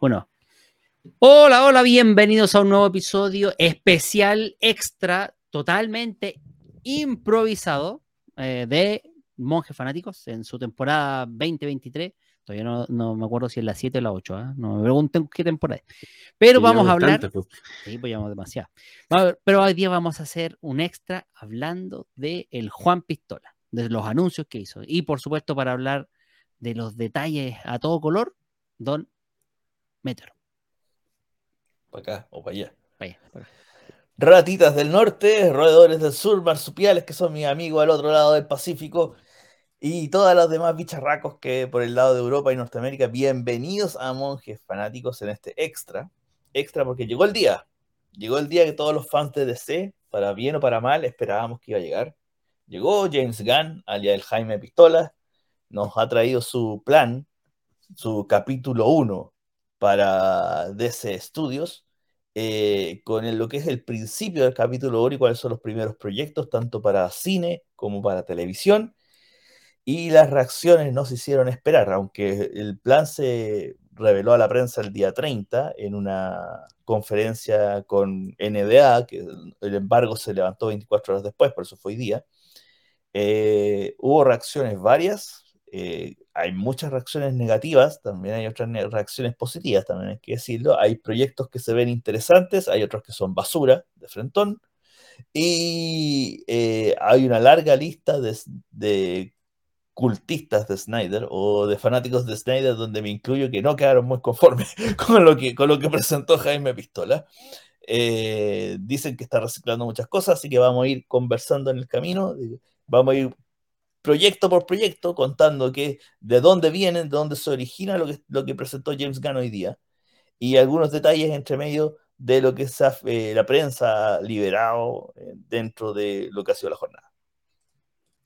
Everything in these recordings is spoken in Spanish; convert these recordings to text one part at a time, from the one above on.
Bueno. Hola, hola, bienvenidos a un nuevo episodio especial, extra, totalmente improvisado eh, de Monjes Fanáticos en su temporada 2023. Todavía no, me acuerdo si es la 7 o la 8, ¿eh? no me pregunten qué temporada es. Pero vamos a hablar. pues. Sí, pues llevamos demasiado. Pero hoy día vamos a hacer un extra hablando de el Juan Pistola, de los anuncios que hizo. Y por supuesto, para hablar de los detalles a todo color, Don Metro. Para acá o para allá. Ratitas del norte, roedores del sur, marsupiales, que son mis amigos al otro lado del Pacífico, y todas las demás bicharracos que por el lado de Europa y Norteamérica, bienvenidos a Monjes Fanáticos en este extra. Extra porque llegó el día. Llegó el día que todos los fans de DC, para bien o para mal, esperábamos que iba a llegar. Llegó James Gunn, alias el Jaime Pistola, nos ha traído su plan, su capítulo 1 para DC Studios, eh, con lo que es el principio del capítulo 1 y cuáles son los primeros proyectos, tanto para cine como para televisión. Y las reacciones no se hicieron esperar, aunque el plan se reveló a la prensa el día 30 en una conferencia con NDA, que el embargo se levantó 24 horas después, por eso fue hoy día. Eh, hubo reacciones varias, eh, hay muchas reacciones negativas, también hay otras reacciones positivas, también hay que decirlo. Hay proyectos que se ven interesantes, hay otros que son basura, de frentón, y eh, hay una larga lista de, cultistas de Snyder o de fanáticos de Snyder, donde me incluyo que no quedaron muy conformes con lo que, presentó Jaime Pistola. Eh, dicen que está reciclando muchas cosas, así que vamos a ir conversando en el camino. Vamos a ir proyecto por proyecto, contando que de dónde vienen, de dónde se origina lo que, lo que presentó James Gunn hoy día, y algunos detalles entre medio de lo que eh, la prensa ha liberado eh, dentro de lo que ha sido la jornada.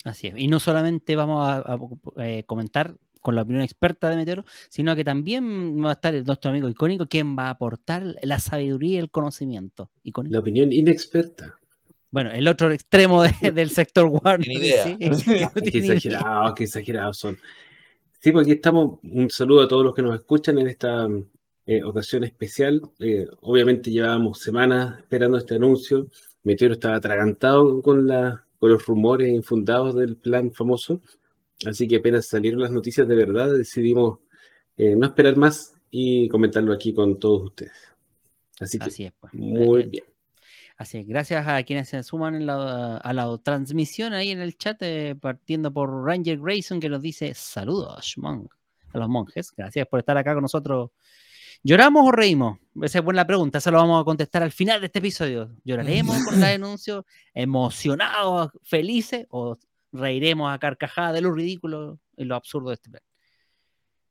Así es, y no solamente vamos a, eh, comentar con la opinión experta de Meteoro, sino que también va a estar nuestro amigo icónico, quien va a aportar la sabiduría y el conocimiento. La opinión inexperta. Bueno, el otro extremo del sector Warner. Idea. qué exagerados, qué exagerados son. Sí, porque aquí estamos. Un saludo a todos los que nos escuchan en esta eh, ocasión especial. Eh, obviamente llevábamos semanas esperando este anuncio. Meteoro estaba atragantado con, la, con los rumores infundados del plan famoso. Así que apenas salieron las noticias de verdad, decidimos eh, no esperar más y comentarlo aquí con todos ustedes. Así que, pues. muy bien. Así es, gracias a quienes se suman a la transmisión ahí en el chat, eh, partiendo por Ranger Grayson que nos dice saludos a los monjes. Gracias por estar acá con nosotros. ¿Lloramos o reímos? Esa es buena pregunta, eso lo vamos a contestar al final de este episodio. ¿Lloraremos con el anuncio? ¿Emocionados, felices? ¿O reiremos a carcajada de lo ridículo y lo absurdo de este plan?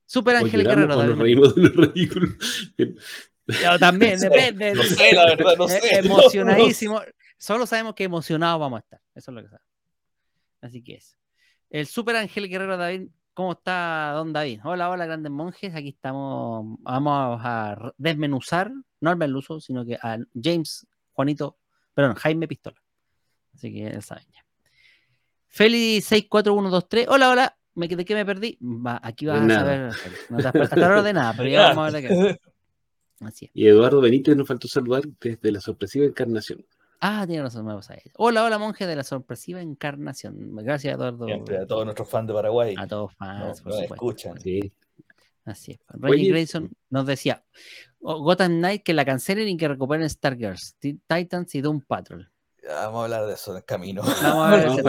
Super Ángel Guerrero. Nos reímos de lo ridículo. Yo también, depende. No sé, la verdad, no sé. Emocionadísimo. Solo sabemos que emocionados vamos a estar. Eso es lo que sabemos. Así que es. El Super Ángel Guerrero David, ¿cómo está don David? Hola, hola, grandes monjes. Aquí estamos. Vamos a desmenuzar, no al Meluso, sino que a James, Juanito, perdón, Jaime Pistola. Así que ya saben ya. Feli 64123. Hola, hola. ¿De qué me perdí? Va, aquí vas a saber. No te has hasta de nada, pero ya vamos a ver de qué. Y Eduardo Benítez nos faltó saludar desde la sorpresiva encarnación. Ah, tiene razón, vamos a ir. Hola, hola, monje de la sorpresiva encarnación. Gracias, Eduardo. Siempre, a todos nuestros fans de Paraguay. A todos fans, por supuesto. escuchan. Sí. Así es. Reggie Grayson nos decía: Gotham Knight que la cancelen y que recuperen Stargirls, Titans y Doom Patrol. vamos a hablar de eso en el camino. Vamos a ver ese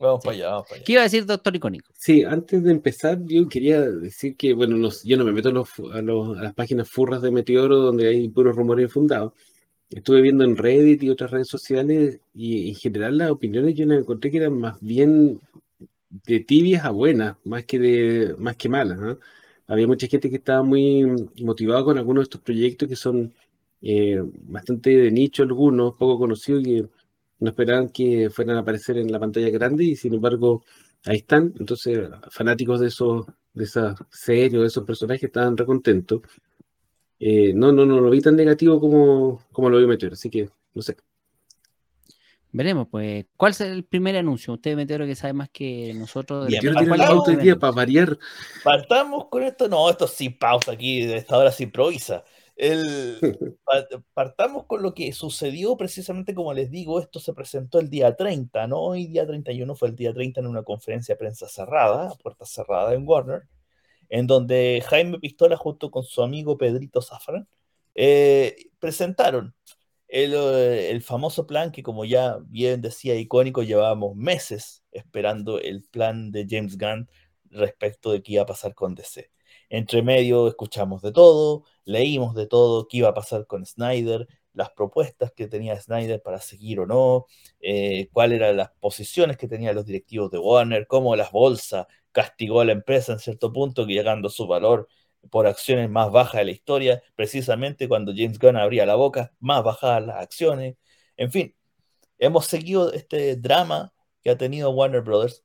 Vamos para allá, vamos para allá. ¿Qué iba a decir, doctor Icónico? Sí, antes de empezar, yo quería decir que, bueno, yo no me meto a, las páginas furras de Meteoro donde hay puros rumores infundados. Estuve viendo en Reddit y otras redes sociales y en general las opiniones yo las encontré que eran más bien de tibias a buenas, más que de más que malas. Había mucha gente que estaba muy motivada con algunos de estos proyectos que son eh, bastante de nicho algunos, poco conocidos y no esperaban que fueran a aparecer en la pantalla grande y sin embargo ahí están. Entonces, fanáticos de esos, de esa serie o de esos personajes estaban recontentos. Eh, no, no, no lo vi tan negativo como, como lo vi Meteor, así que no sé. Veremos, pues. ¿Cuál es el primer anuncio? Usted, Meteoro, que sabe más que nosotros. De Yo tiene la hoy día para variar. Partamos con esto. No, esto sin pausa aquí, esta hora se improvisa. El, partamos con lo que sucedió precisamente como les digo, esto se presentó el día 30, ¿no? Hoy día 31 fue el día 30 en una conferencia de prensa cerrada, puerta cerrada en Warner, en donde Jaime Pistola junto con su amigo Pedrito Zafran eh, presentaron eh, el, famoso plan que, como ya bien decía icónico, llevábamos meses esperando el plan de James Gunn respecto de qué iba a pasar con DC. Entre medio escuchamos de todo, leímos de todo, qué iba a pasar con Snyder, las propuestas que tenía Snyder para seguir o no, eh, cuáles eran las posiciones que tenían los directivos de Warner, cómo las bolsas castigó a la empresa en cierto punto, llegando a su valor por acciones más bajas de la historia, precisamente cuando James Gunn abría la boca, más bajadas las acciones. En fin, hemos seguido este drama que ha tenido Warner Brothers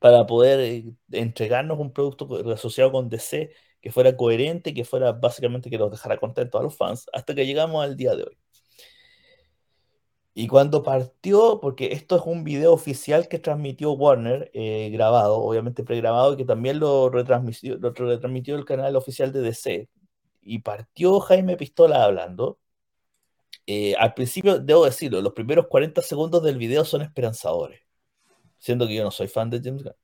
para poder eh, entregarnos un producto asociado con DC que fuera coherente, que fuera básicamente que nos dejara contentos a los fans, hasta que llegamos al día de hoy. Y cuando partió, porque esto es un video oficial que transmitió Warner, eh, grabado, obviamente pregrabado, y que también lo retransmitió, lo retransmitió el canal oficial de DC, y partió Jaime Pistola hablando. Eh, al principio, debo decirlo, los primeros 40 segundos del video son esperanzadores, siendo que yo no soy fan de James Gunn.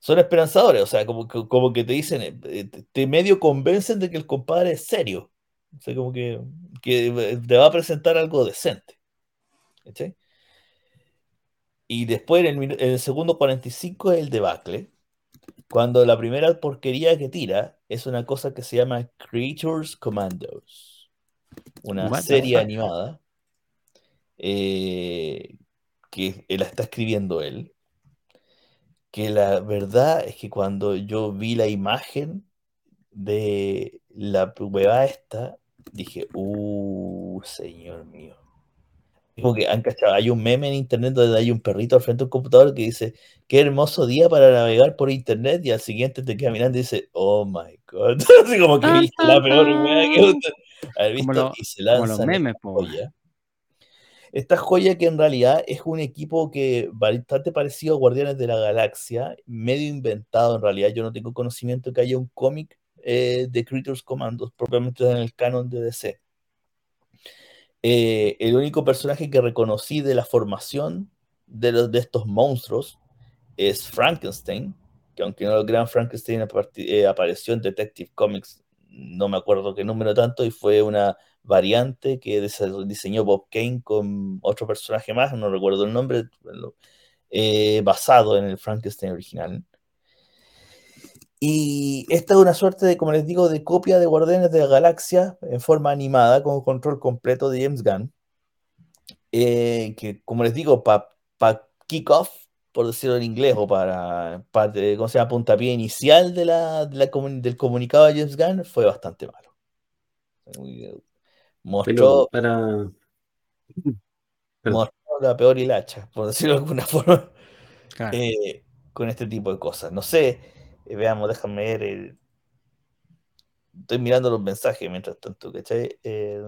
Son esperanzadores, o sea, como que, como que te dicen, eh, te medio convencen de que el compadre es serio. O sea, como que, que te va a presentar algo decente. Y después en el, segundo 45 es el debacle, cuando la primera porquería que tira es una cosa que se llama Creatures Commandos, una serie animada eh, que la está escribiendo él. Que la verdad es que cuando yo vi la imagen de la prueba esta, dije, uh, señor mío como que han cachado, hay un meme en internet donde hay un perrito al frente de un computador que dice, qué hermoso día para navegar por internet, y al siguiente te queda mirando y dice, oh my god, así como que la peor que haber visto y se lanza memes, joya. Esta joya que en realidad es un equipo que bastante parecido a Guardianes de la Galaxia, medio inventado en realidad, yo no tengo conocimiento que haya un cómic eh, de Creatures Commandos propiamente en el canon de DC eh, el único personaje que reconocí de la formación de, los, de estos monstruos es Frankenstein, que aunque no lo crean, Frankenstein eh, apareció en Detective Comics, no me acuerdo qué número tanto, y fue una variante que diseñó Bob Kane con otro personaje más, no recuerdo el nombre, eh, basado en el Frankenstein original. Y esta es una suerte de, como les digo, de copia de Guardianes de la Galaxia en forma animada con control completo de James Gunn. Eh, que, como les digo, para pa kick off, por decirlo en inglés, o para, ¿cómo se llama? Puntapié inicial del comunicado de James Gunn, fue bastante malo. Mostró, para... mostró la peor hilacha, por decirlo de alguna forma, eh, con este tipo de cosas. No sé veamos, déjame ver. El... Estoy mirando los mensajes mientras tanto, ¿cachai? Eh,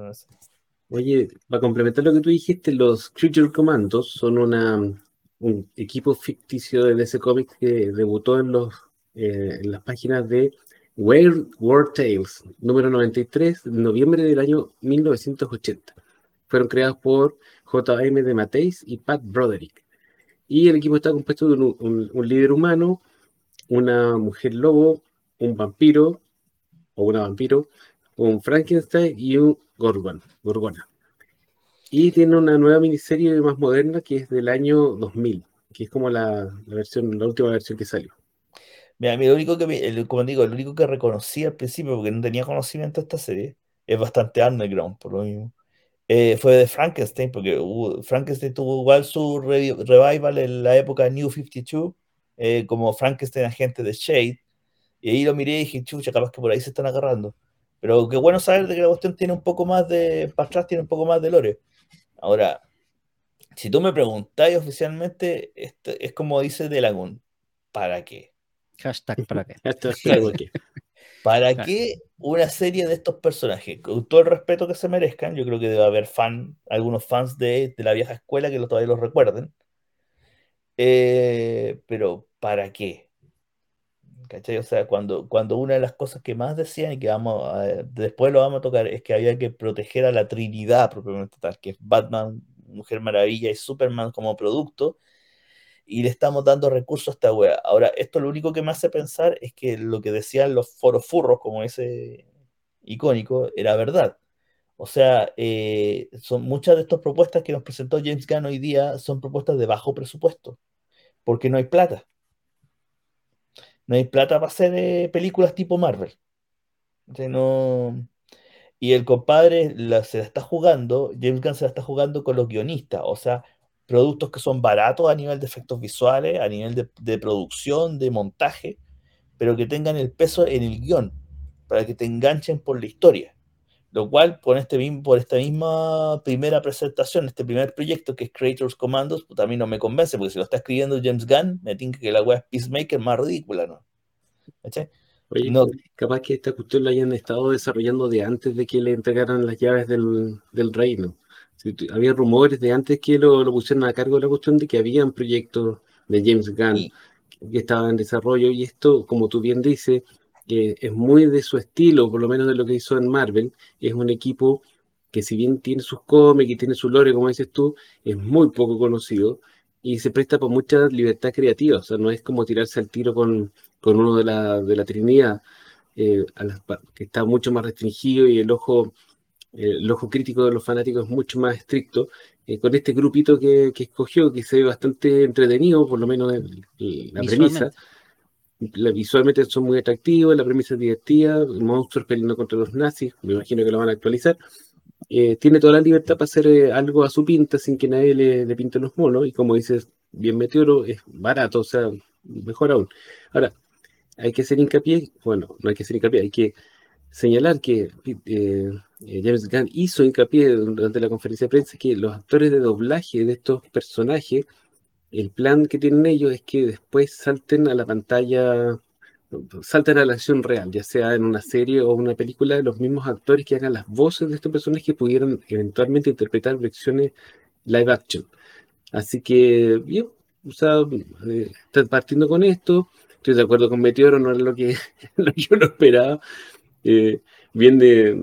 Oye, para complementar lo que tú dijiste, los Creature Commandos son una, un equipo ficticio de DC Comics que debutó en, los, eh, en las páginas de Weird World Tales, número 93, de noviembre del año 1980. Fueron creados por J.M. de Mateis y Pat Broderick. Y el equipo está compuesto de un líder humano, una mujer lobo, un vampiro o una vampiro, un Frankenstein y un Gorgon, Gorgona. Y tiene una nueva miniserie más moderna que es del año 2000, que es como la, versión, la última versión que salió. Mira, lo único que, como digo, lo único que reconocí al principio, porque no tenía conocimiento de esta serie, es bastante underground, por lo mismo. Eh, fue de Frankenstein, porque Frankenstein tuvo igual su revival en la época New 52, eh, como Frankenstein agente de Shade. Y ahí lo miré y dije, chucha, capaz que por ahí se están agarrando. Pero qué bueno saber de que la cuestión tiene un poco más de, para atrás tiene un poco más de lore. Ahora, si tú me preguntáis oficialmente, esto es como dice Delagun, ¿para qué? Hashtag para qué. ¿Para qué una serie de estos personajes? Con todo el respeto que se merezcan, yo creo que debe haber fan, algunos fans de, la vieja escuela que todavía los recuerden. Eh, pero ¿para qué? ¿Cachai? O sea, cuando, cuando una de las cosas que más decían y que vamos a, después lo vamos a tocar es que había que proteger a la Trinidad propiamente tal, que es Batman, Mujer Maravilla y Superman como producto, y le estamos dando recursos a esta wea. Ahora, esto lo único que me hace pensar es que lo que decían los foros furros, como ese icónico, era verdad. O sea, eh, son muchas de estas propuestas que nos presentó James Gunn hoy día son propuestas de bajo presupuesto, porque no hay plata. No hay plata para hacer eh, películas tipo Marvel. no... Y el compadre se la está jugando, James Gunn se la está jugando con los guionistas, o sea, productos que son baratos a nivel de efectos visuales, a nivel de, producción, de montaje, pero que tengan el peso en el guion, para que te enganchen por la historia. Lo cual, por, este, por esta misma primera presentación, este primer proyecto que es Creators Commandos, pues, también no me convence, porque si lo está escribiendo James Gunn, me tinca que la web es Peacemaker más ridícula, ¿no? Oye, no. capaz que esta cuestión la hayan estado desarrollando de antes de que le entregaran las llaves del, del reino había rumores de antes que lo, lo, pusieron a cargo de la cuestión de que habían proyectos de James Gunn que estaban en desarrollo y esto, como tú bien dices, eh, es muy de su estilo, por lo menos de lo que hizo en Marvel. Es un equipo que si bien tiene sus cómics y tiene su lore, como dices tú, es muy poco conocido y se presta por mucha libertad creativa. O sea, no es como tirarse al tiro con, con uno de la, de la Trinidad, eh, que está mucho más restringido y el ojo el ojo crítico de los fanáticos es mucho más estricto, eh, con este grupito que, escogió, que se ve bastante entretenido, por lo menos la premisa. La, visualmente son muy atractivos, la premisa es divertida, monstruos peleando contra los nazis, me imagino que lo van a actualizar. Eh, tiene toda la libertad para hacer eh, algo a su pinta sin que nadie le, le, pinte los monos, y como dices, bien Meteoro es barato, o sea, mejor aún. Ahora, hay que hacer hincapié, bueno, no hay que hacer hincapié, hay que señalar que eh, eh, James Gunn hizo hincapié durante la conferencia de prensa que los actores de doblaje de estos personajes, el plan que tienen ellos es que después salten a la pantalla, salten a la acción real, ya sea en una serie o una película, los mismos actores que hagan las voces de estos personajes pudieran eventualmente interpretar versiones live action. Así que, bien, o eh, partiendo con esto, estoy de acuerdo con Meteoro, no que, lo que yo no esperaba, eh, bien de,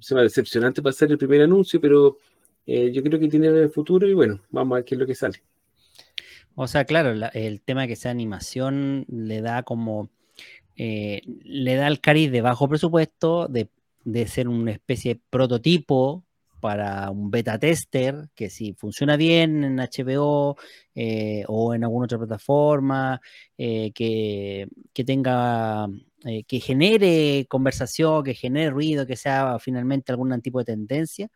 se decepcionante para ser el primer anuncio, pero eh, yo creo que tiene futuro y bueno, vamos a ver qué es lo que sale. O sea, claro, el tema que sea animación le da como, eh, le da el cariz de bajo presupuesto, de, de ser una especie de prototipo para un beta tester, que si funciona bien en HBO eh, o en alguna otra plataforma, eh, que, tenga, eh, que genere conversación, que genere ruido, que sea finalmente algún tipo de tendencia,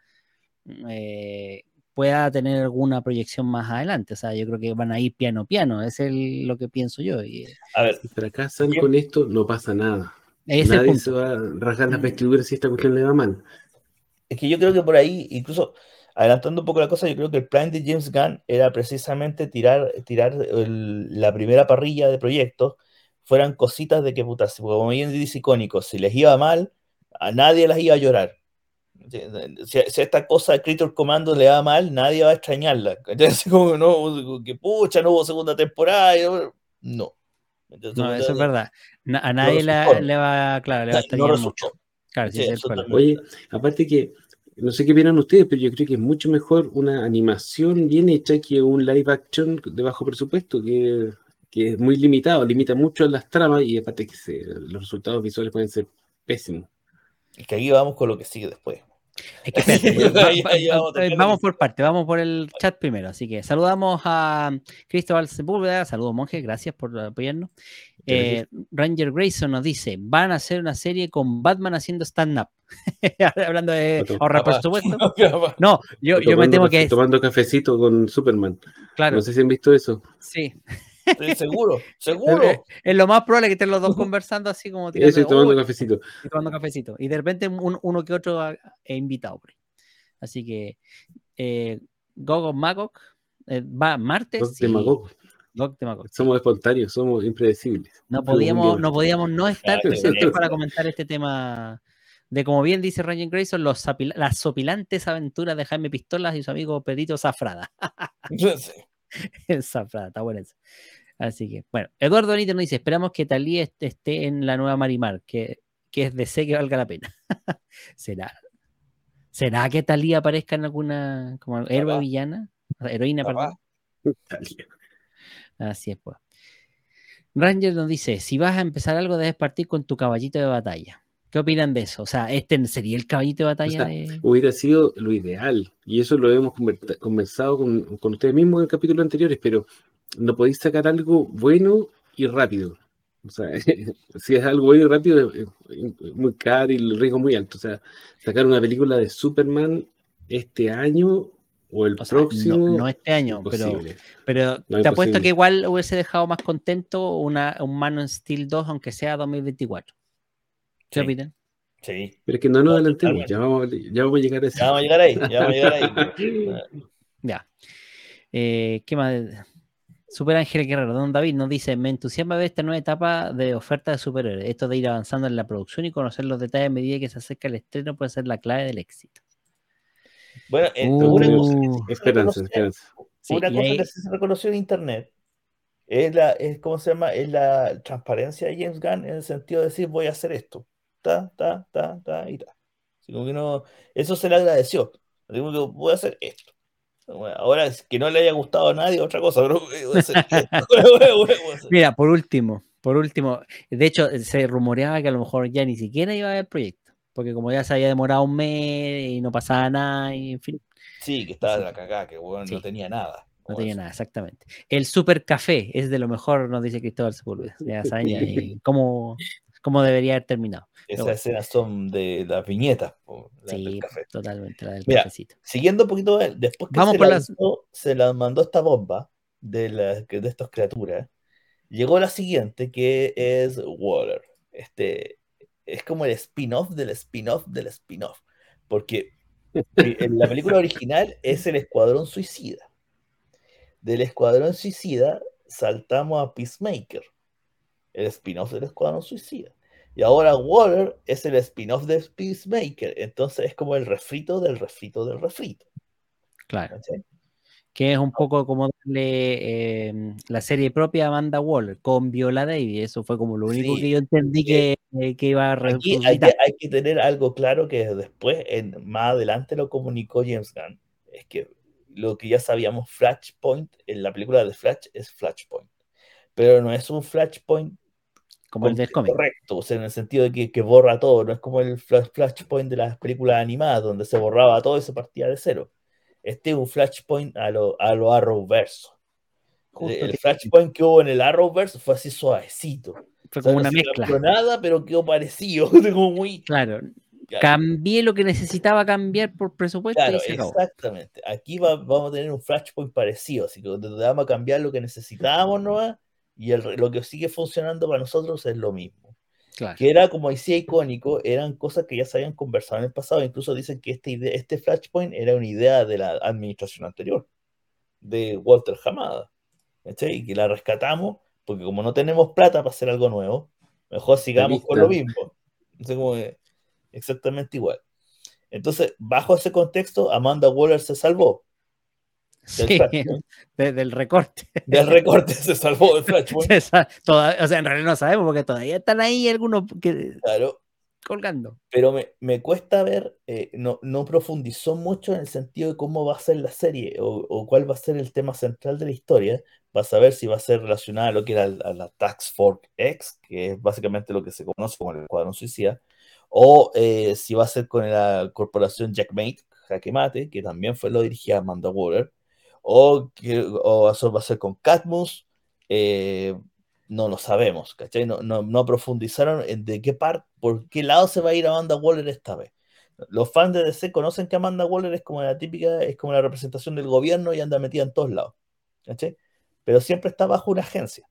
pueda tener alguna proyección más adelante. O sea, yo creo que van a ir piano piano, es lo que pienso yo. a ver, si fracasan con esto, no pasa nada. Nadie se va a rasgar las mm. vestiduras si esta cuestión le va mal es que yo creo que por ahí, incluso adelantando un poco la cosa, yo creo que el plan de James Gunn era precisamente tirar, tirar la primera parrilla de proyectos, fueran cositas de que putas, como bien dice icónico, si les iba mal, a nadie las iba a llorar. Si, esta cosa de Creator Commando le va mal, nadie va a extrañarla. Entonces, como no, que pucha, no hubo segunda temporada. No. no, eso es verdad. a nadie le va, claro, le va a extrañar mucho. Oye, aparte que, no sé qué opinan ustedes, pero yo creo que es mucho mejor una animación bien hecha que un live action de bajo presupuesto, que, es muy limitado, limita mucho las tramas y aparte que los resultados visuales pueden ser pésimos. Es que aquí vamos con lo que sigue después. vamos por parte, vamos por el chat primero. Así que saludamos a Cristóbal Sepúlveda, saludos monje, gracias por apoyarnos. Eh, Ranger Grayson nos dice: van a hacer una serie con Batman haciendo stand-up. Hablando de ahorrar por supuesto. No, yo, yo me temo que. Tomando cafecito con Superman. Claro. No sé si han visto eso. Sí. Seguro, seguro. Es, lo más probable que estén los dos conversando así como Eso, y tomando cafecito. Y tomando cafecito. Y de repente uno que otro he invitado. Así que eh, Gogo Magog eh, va martes. De Magog. Somos espontáneos, somos impredecibles. No podíamos, no podíamos no estar presentes para comentar este tema de, como bien dice Ryan Grayson, los las sopilantes aventuras de Jaime Pistolas y su amigo Pedrito Zafrada. Zafrada, está bueno eso. Así que, bueno, Eduardo Benítez nos dice, esperamos que Talía esté en la nueva Marimar, que, que es de sé que valga la pena. ¿Será? ¿Será que Talía aparezca en alguna, como héroe villana? Heroína, perdón. Así es, pues. Ranger nos dice, si vas a empezar algo debes partir con tu caballito de batalla. ¿Qué opinan de eso? O sea, ¿este sería el caballito de batalla? Hubiera sido lo ideal, y eso lo hemos conversado con, con ustedes mismos en el capítulo anteriores, pero no podéis sacar algo bueno y rápido. O sea, si es algo bueno y rápido, es muy caro y el riesgo muy alto. O sea, sacar una película de Superman este año o el próximo. no, este año, pero, pero te apuesto que igual hubiese dejado más contento una, un Man Steel 2, aunque sea 2024. ¿Qué sí. Sí. Pero es que no nos adelantemos, ya vamos, ya vamos a llegar a eso. Ya vamos a llegar ahí, ya vamos a llegar ahí. ya. Eh, ¿Qué más? Super Ángel Guerrero, don David nos dice, me entusiasma ver esta nueva etapa de oferta de superhéroes. Esto de ir avanzando en la producción y conocer los detalles a medida que se acerca el estreno puede ser la clave del éxito. Bueno, eh, una cosa, esperanza, esperanza. Una cosa que se reconoció en internet es la, es, ¿cómo se llama? Es la transparencia de James Gunn en el sentido de decir voy a hacer esto. Ta, ta, ta, ta y ta. eso se le agradeció. Digo, voy a hacer esto. ahora que no le haya gustado a nadie, otra cosa. Mira, por último, por último, de hecho, se rumoreaba que a lo mejor ya ni siquiera iba a haber proyecto porque como ya se había demorado un mes y no pasaba nada, y en fin. Sí, que estaba la cagada, que bueno, no tenía nada. No tenía nada, exactamente. El super café es de lo mejor, nos dice Cristóbal Sepúlveda. Ya saben cómo, cómo, debería haber terminado. Esas escenas son de las viñetas. sí, totalmente, la del cafecito. Siguiendo un poquito, después que se, las... se las mandó esta bomba de, de estas criaturas, llegó la siguiente, que es Water. Este, es como el spin-off del spin-off del spin-off. Porque en la película original es el Escuadrón Suicida. Del Escuadrón Suicida saltamos a Peacemaker, el spin-off del Escuadrón Suicida. Y ahora Water es el spin-off de Peacemaker. Entonces es como el refrito del refrito del refrito. Claro que es un poco como darle em, la serie propia a Amanda Waller con Viola Davis. Eso fue como lo único que yo entendí que, que, iba a Aquí hay que, hay que, tener algo claro que después, en, más adelante lo comunicó James Gunn. Es que lo que ya sabíamos, Flashpoint, en la película de Flash es Flashpoint. Pero no es un Flashpoint como el del cómic. Correcto, o sea, en el sentido de que, que, borra todo, no es como el Flashpoint de las películas animadas, donde se borraba todo y se partía de cero este es un flashpoint a lo, a lo Arrowverso. el flashpoint que hubo en el Arrowverse fue así suavecito. Fue como una mezcla. No nada, pero quedó parecido. muy... Claro. Cambié lo que necesitaba cambiar por presupuesto. Claro, exactamente. Aquí vamos a tener un flashpoint parecido, así que vamos a cambiar lo que necesitábamos, ¿no? Y lo que sigue funcionando para nosotros es lo mismo. Que era, como decía, icónico, eran cosas que ya se habían conversado en el pasado. Incluso dicen que este, este Flashpoint era una idea de la administración anterior, de Walter Hamada. Y que la rescatamos, porque como no tenemos plata para hacer algo nuevo, mejor sigamos con lo mismo. exactamente igual. Entonces, bajo ese contexto, Amanda Waller se salvó. Del, sí, del recorte. Del recorte se salvó el Flashpoint. o sea, en realidad no sabemos porque todavía están ahí algunos que, claro. colgando. Pero me, me cuesta ver, eh, no, no, profundizó mucho en el sentido de cómo va a ser la serie o, o, cuál va a ser el tema central de la historia. Va a saber si va a ser relacionada a lo que era la, la Tax Force X, que es básicamente lo que se conoce como el Escuadrón Suicida, o eh, si va a ser con la corporación Jackmate, Jaque Mate, que también fue lo dirigía Amanda Waller o, o eso va a ser con Catmus, eh, no lo sabemos, ¿cachai? No, no, profundizaron en de qué parte, por qué lado se va a ir Amanda Waller esta vez. Los fans de DC conocen que Amanda Waller es como la típica, es como la representación del gobierno y anda metida en todos lados, ¿cachai? Pero siempre está bajo una agencia.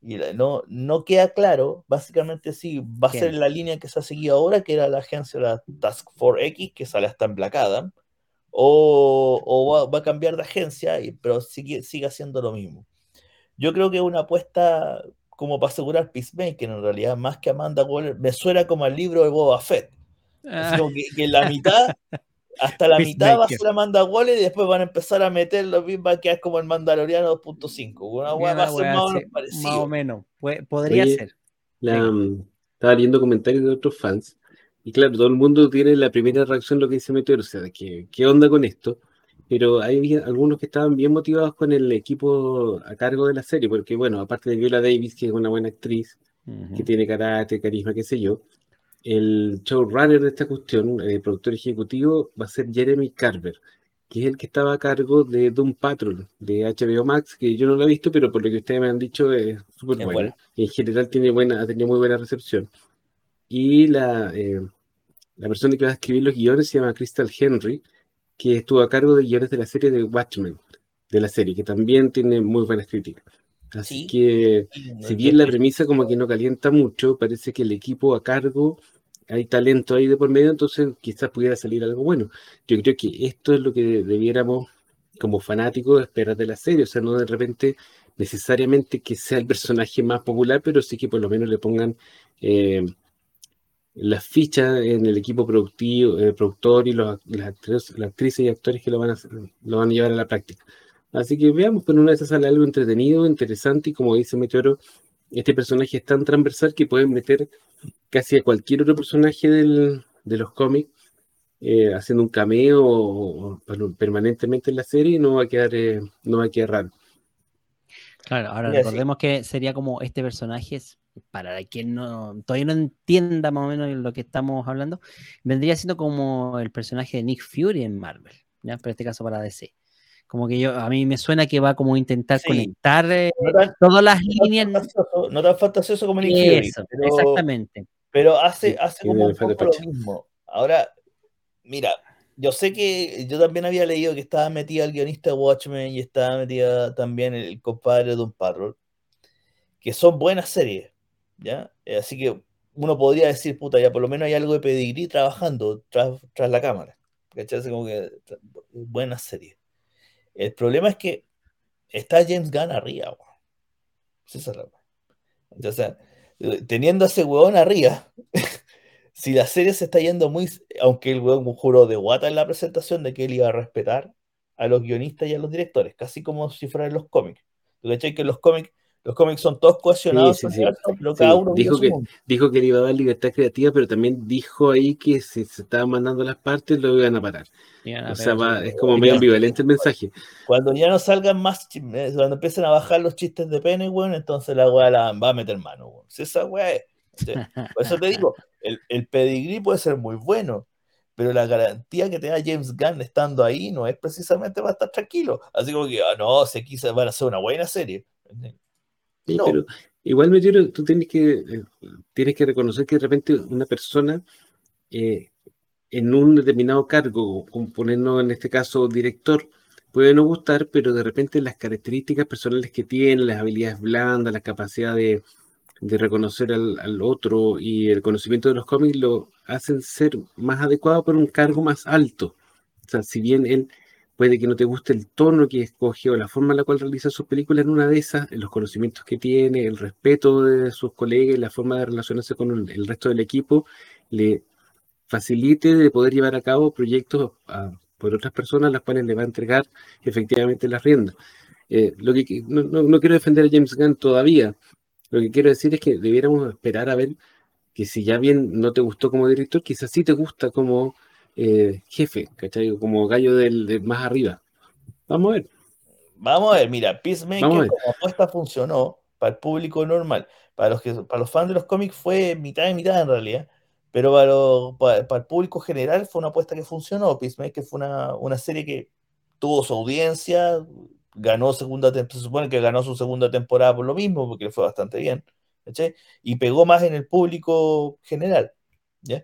Y no, no queda claro, básicamente si va a ser la línea que se ha seguido ahora, que era la agencia, la Task Force X, que sale hasta en Black Adam, o, va, a cambiar de agencia, pero sigue, sigue haciendo lo mismo. yo creo que es una apuesta como para asegurar Peacemaker, en realidad, más que Amanda Waller, me suena como al libro de Boba Fett. Como que, en la mitad, hasta la mitad va a ser Amanda Waller y después van a empezar a meter los va a quedar como el Mandaloriano 2.5. Una hueá va a ser más, más, o menos, podría ser. estaba leyendo comentarios de otros fans y claro, todo el mundo tiene la primera reacción lo que dice Meteor, o sea, ¿qué, qué onda con esto? Pero hay algunos que estaban bien motivados con el equipo a cargo de la serie, porque bueno, aparte de Viola Davis, que es una buena actriz, que tiene carácter, carisma, qué sé yo, el showrunner de esta cuestión, el productor ejecutivo, va a ser Jeremy Carver, que es el que estaba a cargo de Doom Patrol, de HBO Max, que yo no lo he visto, pero por lo que ustedes me han dicho es súper buena. En general tiene buena, ha tenido muy buena recepción. Y la, eh, la persona que va a escribir los guiones se llama Crystal Henry, que estuvo a cargo de guiones de la serie de Watchmen, de la serie, que también tiene muy buenas críticas. Así que, si bien la premisa como que no calienta mucho, parece que el equipo a cargo, hay talento ahí de por medio, entonces quizás pudiera salir algo bueno. Yo creo que esto es lo que debiéramos, como fanáticos, esperar de la serie, o sea, no de repente necesariamente que sea el personaje más popular, pero sí que por lo menos le pongan eh, las fichas en el equipo productivo, el productor y los, las, actrices, y actores que lo van, a, lo van a llevar a la práctica. Así que veamos, pero una vez sale algo entretenido, interesante y como dice Meteoro, este personaje es tan transversal que pueden meter casi a cualquier otro personaje del, de los cómics eh, haciendo un cameo o, permanentemente en la serie y no va a quedar, eh, no va a quedar raro. Claro, ahora recordemos que sería como este personaje es para quien no, todavía no entienda más o menos lo que estamos hablando, vendría siendo como el personaje de Nick Fury en Marvel, ¿ya? Pero en este caso para DC. Como que yo, a mí me suena que va como a intentar conectar eh, todas las líneas. no tan fantasioso como Nick Fury. exactamente. Pero hace, hace como un poco lo mismo. Ahora, mira, yo sé que yo también había leído que estaba metida el guionista de Watchmen y estaba metida también el compadre de un Parrot, que son buenas series. Eh, así que uno podría decir, puta, ya por lo menos hay algo de pedigrí trabajando tras, la cámara. ¿Cachai? Como que buena serie. El problema es que está James Gunn arriba, O sea, teniendo a ese huevón arriba, si la serie se está yendo muy. Aunque el huevón juró de guata en la presentación de que él iba a respetar a los guionistas y a los directores, casi como si fueran los cómics. ¿Tú cachai? Que los cómics los cómics son todos cohesionados, cada uno dijo que, dijo que le iba a dar libertad creativa, pero también dijo ahí que si se estaban mandando las partes lo iban a parar. o sea, es como medio ambivalente el mensaje. Cuando ya no salgan más, eh, cuando empiecen a bajar los chistes de pene, bueno, entonces la weá la va a meter mano. Si esa weá es. Por eso te digo, el, el pedigrí puede ser muy bueno, pero la garantía que te da James Gunn estando ahí no es precisamente para estar tranquilo. Así como que, ah, no, se quiso, van a hacer una buena serie pero igual me quiero, tú tienes que, eh, tienes que reconocer que de repente una persona eh, en un determinado cargo, como ponernos en este caso director, puede no gustar, pero de repente las características personales que tiene, las habilidades blandas, la capacidad de, reconocer al, al, otro y el conocimiento de los cómics lo hacen ser más adecuado para un cargo más alto. O sea, si bien él puede que no te guste el tono que escoge o la forma en la cual realiza sus películas, en una de esas, los conocimientos que tiene, el respeto de sus colegas la forma de relacionarse con el, resto del equipo, le facilite de poder llevar a cabo proyectos por otras personas, las cuales le va a entregar efectivamente las riendas. Eh, lo que, no, quiero defender a James Gunn todavía, lo que quiero decir es que debiéramos esperar a ver que si ya bien no te gustó como director, quizás sí te gusta como eh, jefe, ¿cachai? Como gallo del, más arriba. Vamos a ver. Vamos a ver, mira, Peacemaker como apuesta funcionó para el público normal. Para los, que, para los fans de los cómics fue mitad de mitad en realidad. Pero para, para, el público general fue una apuesta que funcionó. Peacemaker fue una, una serie que tuvo su audiencia, ganó segunda se supone que ganó su segunda temporada por lo mismo, porque le fue bastante bien. ¿cachai? Y pegó más en el público general. ¿ya?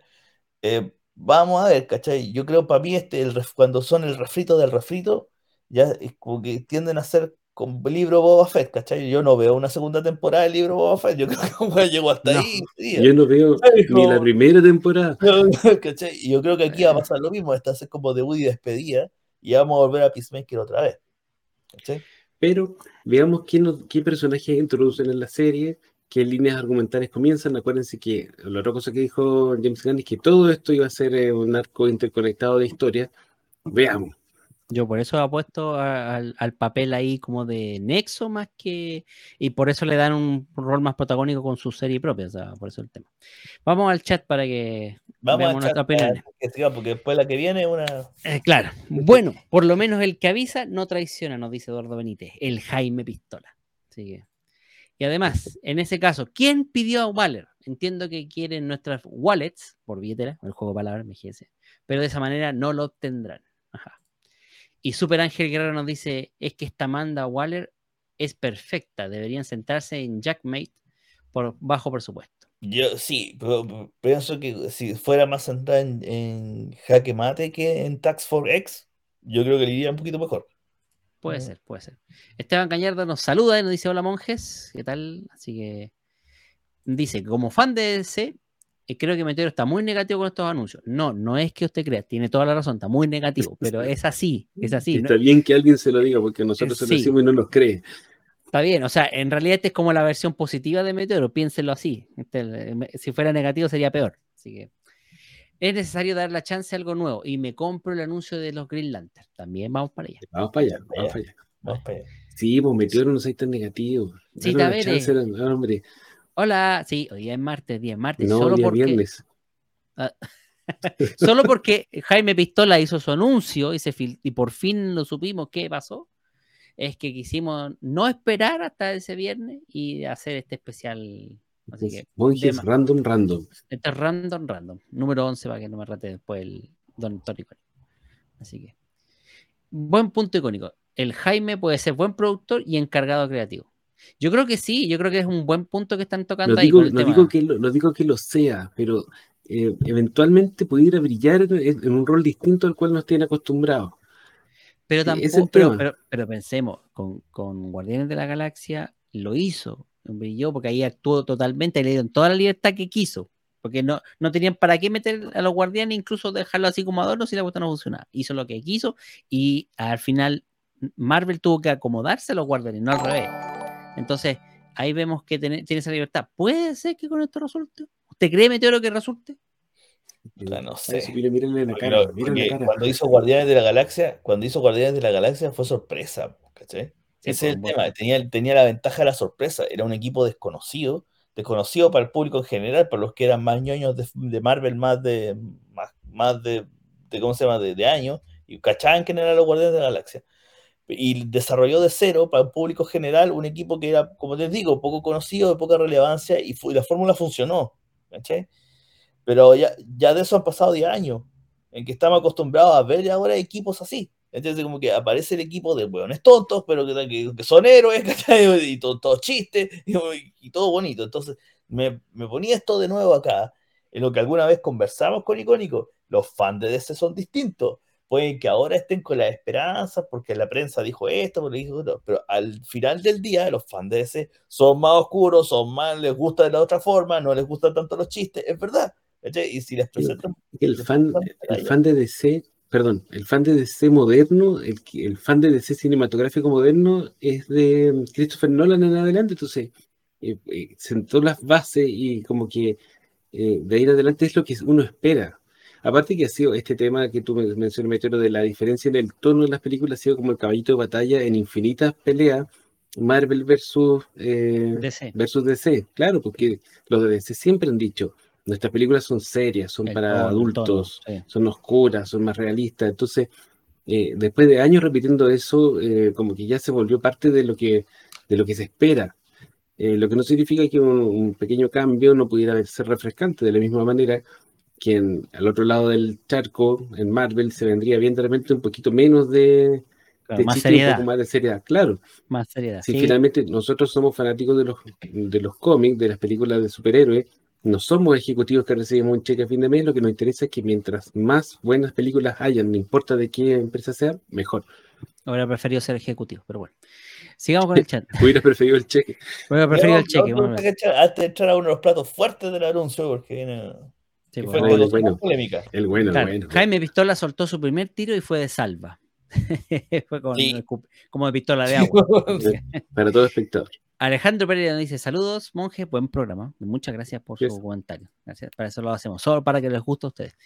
Eh, vamos a ver, ¿cachai? Yo creo para mí este, el, cuando son el refrito del refrito, ya es como que tienden a ser con libro Boba Fett, ¿cachai? Yo no veo una segunda temporada del libro Boba Fett, yo creo que como llegó hasta ahí. Yo no veo ni la primera temporada. ¿cachai? Y yo creo que aquí va a pasar lo mismo, esta es como debut y despedida, y vamos a volver a Peacemaker otra vez. ¿cachai? Pero veamos qué, qué personajes introducen en la serie, qué líneas argumentales comienzan. Acuérdense que la otra cosa que dijo James Gunn es que todo esto iba a ser eh, un arco interconectado de historia. Veamos. Yo por eso apuesto al, al papel ahí como de nexo más que... Y por eso le dan un rol más protagónico con su serie propia, o sea, por eso el tema. Vamos al chat para que Vamos a nuestra opinión. Porque después la que viene una... Eh, claro. Bueno, por lo menos el que avisa no traiciona, nos dice Eduardo Benítez, el Jaime Pistola. Y además, en ese caso, ¿quién pidió a Waller? Entiendo que quieren nuestras wallets, por billetera, el juego de palabras, me pero de esa manera no lo obtendrán. Y Super Ángel Guerrero nos dice, es que esta Amanda Waller es perfecta, deberían sentarse en Jackmate por bajo presupuesto. Yo sí, pero pienso que si fuera más sentada en, Jaque Mate que en Tax for X, yo creo que le iría un poquito mejor. Puede ser, puede ser. Esteban Cañardo nos saluda y nos dice hola monjes, ¿qué tal? Así que dice, como fan de DC, creo que Meteoro está muy negativo con estos anuncios. No, no es que usted crea, tiene toda la razón, está muy negativo, pero es así, es así. Está bien que alguien se lo diga, porque nosotros se lo decimos y no nos cree. Está bien, o sea, en realidad este es como la versión positiva de Meteoro, piénselo así. Este, si fuera negativo sería peor. Así que es necesario dar la chance a algo nuevo y me compro el anuncio de los Green Lantern. También vamos para allá. Vamos para allá, vamos para allá. Vamos para allá. Sí, pues Meteoro no soy tan negativo. Sí. Hombre. Hola, sí, hoy es martes, día es martes. No, solo porque... viernes. Ah, solo porque Jaime Pistola hizo su anuncio y, se y por fin lo supimos qué pasó, es que quisimos no esperar hasta ese viernes y hacer este especial. Así que, random, random. Este es random, random. Número 11 para que no me rate después el Don Tony Así que, buen punto icónico. El Jaime puede ser buen productor y encargado creativo. Yo creo que sí, yo creo que es un buen punto que están tocando ahí. no, digo que lo, digo que lo sea, pero eh, eventualmente pudiera brillar en, un rol distinto al cual nos tienen acostumbrados. Pero tampoco, pero, pensemos, con, con, Guardianes de la Galaxia lo hizo, brilló, porque ahí actuó totalmente, le dieron toda la libertad que quiso, porque no, no tenían para qué meter a los guardianes, incluso dejarlo así como adorno si la cuestión no funcionaba. Hizo lo que quiso y al final Marvel tuvo que acomodarse a los guardianes, no al revés. Entonces, ahí vemos que tiene, esa libertad. ¿Puede ser que con esto resulte? ¿Usted cree, Meteoro, que resulte? no sé. Cuando hizo Guardianes de la Galaxia, cuando hizo Guardianes de la Galaxia fue sorpresa, ¿cachai? Ese es el tema, tenía, tenía la ventaja de la sorpresa, era un equipo desconocido, desconocido para el público en general, para los que eran más ñoños de, Marvel, más de, más, de, ¿cómo se llama?, de, de años, y cachaban que eran los Guardianes de la Galaxia y desarrolló de cero para el público general un equipo que era, como les digo, poco conocido, de poca relevancia y, la fórmula funcionó. Pero ya, ya de eso han pasado 10 años, en que estamos acostumbrados a ver ahora equipos así. Entonces, como que aparece el equipo de hueones tontos, pero que, que son héroes, Y todo, todo chiste, y, todo bonito. Entonces, me, me ponía esto de nuevo acá, en lo que alguna vez conversamos con Icónico. Los fans de DC son distintos pueden que ahora estén con la esperanza porque la prensa dijo esto, porque dijo pero al final del día los fans de ese son más oscuros, son más, les gusta de la otra forma, no les gustan tanto los chistes, es verdad. Y si les presentan... El, fan, el fan de DC, perdón, el fan de DC moderno, el, el fan de DC cinematográfico moderno es de Christopher Nolan en adelante, entonces eh, eh, sentó las bases y como que eh, de ahí en adelante es lo que uno espera Aparte que ha sido este tema que tú mencionas, Meteoro, de la diferencia en el tono de las películas, ha sido como el caballito de batalla en infinitas peleas, Marvel versus, eh, DC. versus DC. Claro, porque los de DC siempre han dicho, nuestras películas son serias, son para adultos, son oscuras, son más realistas. Entonces, eh, después de años repitiendo eso, eh, como que ya se volvió parte de lo que, de lo que se espera. lo que no significa que un, un, pequeño cambio no pudiera ser refrescante. De la misma manera, quien al otro lado del charco, en Marvel, se vendría bien de repente un poquito menos de, más seriedad. un poco más de seriedad, claro. Más seriedad. Si finalmente nosotros somos fanáticos de los, de los cómics, de las películas de superhéroes, no somos ejecutivos que recibimos un cheque a fin de mes, lo que nos interesa es que mientras más buenas películas hayan, no importa de qué empresa sea, mejor. Hubiera preferido ser ejecutivo, pero bueno. Sigamos con el chat. Hubiera preferido el cheque. Hubiera preferido el cheque. No, Hasta de echar a uno de los platos fuertes del anuncio, porque viene el, bueno, el bueno, Jaime Pistola soltó su primer tiro y fue de salva. Fue como de pistola de agua. Para todo espectador. Alejandro Pereira nos dice: Saludos, monje, buen programa. Muchas gracias por su comentario. Gracias, para eso lo hacemos, solo para que les guste a ustedes.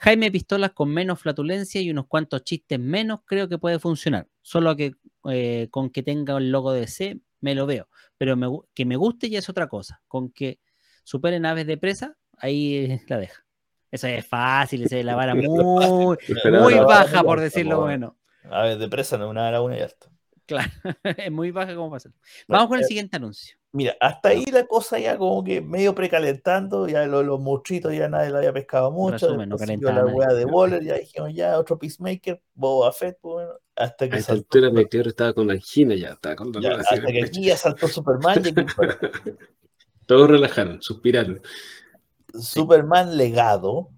Jaime Pistolas con menos flatulencia y unos cuantos chistes menos, creo que puede funcionar. Solo que eh, con que tenga el logo de C, me lo veo. Pero que me guste ya es otra cosa. Con que superen aves de presa, ahí la deja. Eso es fácil, esa es la vara muy, muy baja, por decirlo bueno. Aves de presa no es una hora una y alto. Claro, es muy baja como pasa. Vamos con el eh, siguiente anuncio. Mira, hasta ahí la cosa ya como que medio precalentando, ya los, los monstruitos ya nadie lo había pescado mucho. Resumen, no la wea de Waller, ya dijimos ya otro Peacemaker, Boba Fett, pues, bueno, hasta que. A esta altura Meteor estaba con la angina ya, estaba con ya, Hasta que aquí ya saltó Superman. y Todos relajaron, suspiraron. Superman Legado,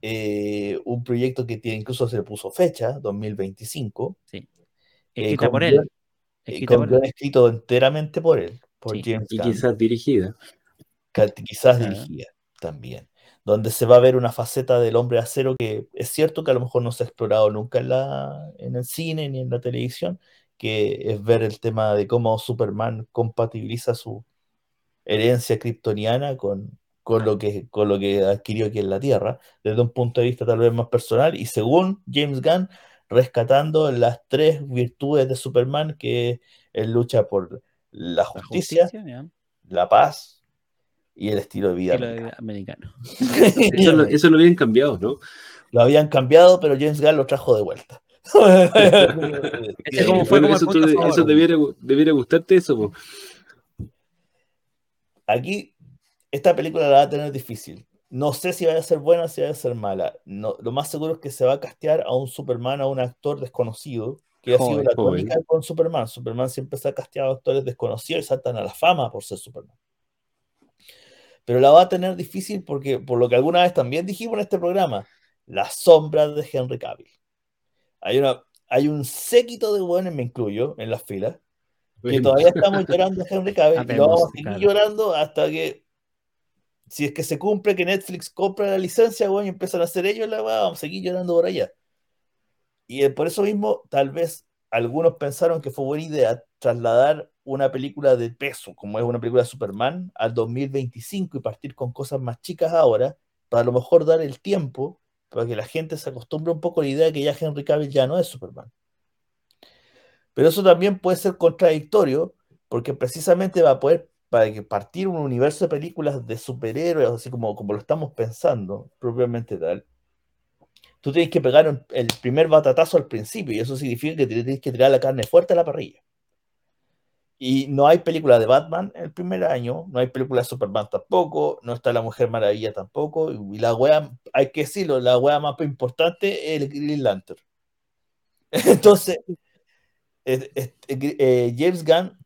eh, un proyecto que tiene, incluso se le puso fecha, 2025. Sí. Eh, Escrito por él. escrito enteramente por él y quizás dirigida. Quizás dirigida también. Donde se va a ver una faceta del hombre acero que es cierto que a lo mejor no se ha explorado nunca en, la, en el cine ni en la televisión, que es ver el tema de cómo Superman compatibiliza su herencia kryptoniana con, con lo que, con lo que adquirió aquí en la Tierra, desde un punto de vista tal vez más personal, y según James Gunn, rescatando las tres virtudes de Superman, que es lucha por la justicia, la, paz y el estilo de vida, americano. eso, lo, habían cambiado, ¿no? Lo habían cambiado, pero James Gunn lo trajo de vuelta. eso, debiera, gustarte eso. Aquí, esta película la va a tener difícil. No sé si va a ser buena o si va a ser mala. No, lo más seguro es que se va a castear a un Superman, a un actor desconocido, que ha sido la tónica con Superman. Superman siempre se ha casteado actores desconocidos y saltan a la fama por ser Superman. Pero la va a tener difícil porque, por lo que alguna vez también dijimos en este programa, las sombras de Henry Cavill. Hay, una, hay un séquito de buenos, me incluyo, en las filas, que todavía estamos llorando a Henry Cavill y lo vamos a seguir llorando hasta que, si es que se cumple que Netflix compra la licencia, bueno, y empiezan a hacer ellos la vamos a seguir llorando por allá. Y por eso mismo, tal vez algunos pensaron que fue buena idea trasladar una película de peso, como es una película de Superman, al 2025 y partir con cosas más chicas ahora, para a lo mejor dar el tiempo para que la gente se acostumbre un poco a la idea de que ya Henry Cavill ya no es Superman. Pero eso también puede ser contradictorio, porque precisamente va a poder, para que partir un universo de películas de superhéroes, así como, como lo estamos pensando, propiamente tal, tú tienes que pegar el primer batatazo al principio y eso significa que tienes que tirar la carne fuerte a la parrilla. Y no hay película de Batman el primer año, no hay película de Superman tampoco, no está la Mujer Maravilla tampoco, y la wea, hay que decirlo, la wea más importante es el Green Lantern. Entonces, eh, James Gunn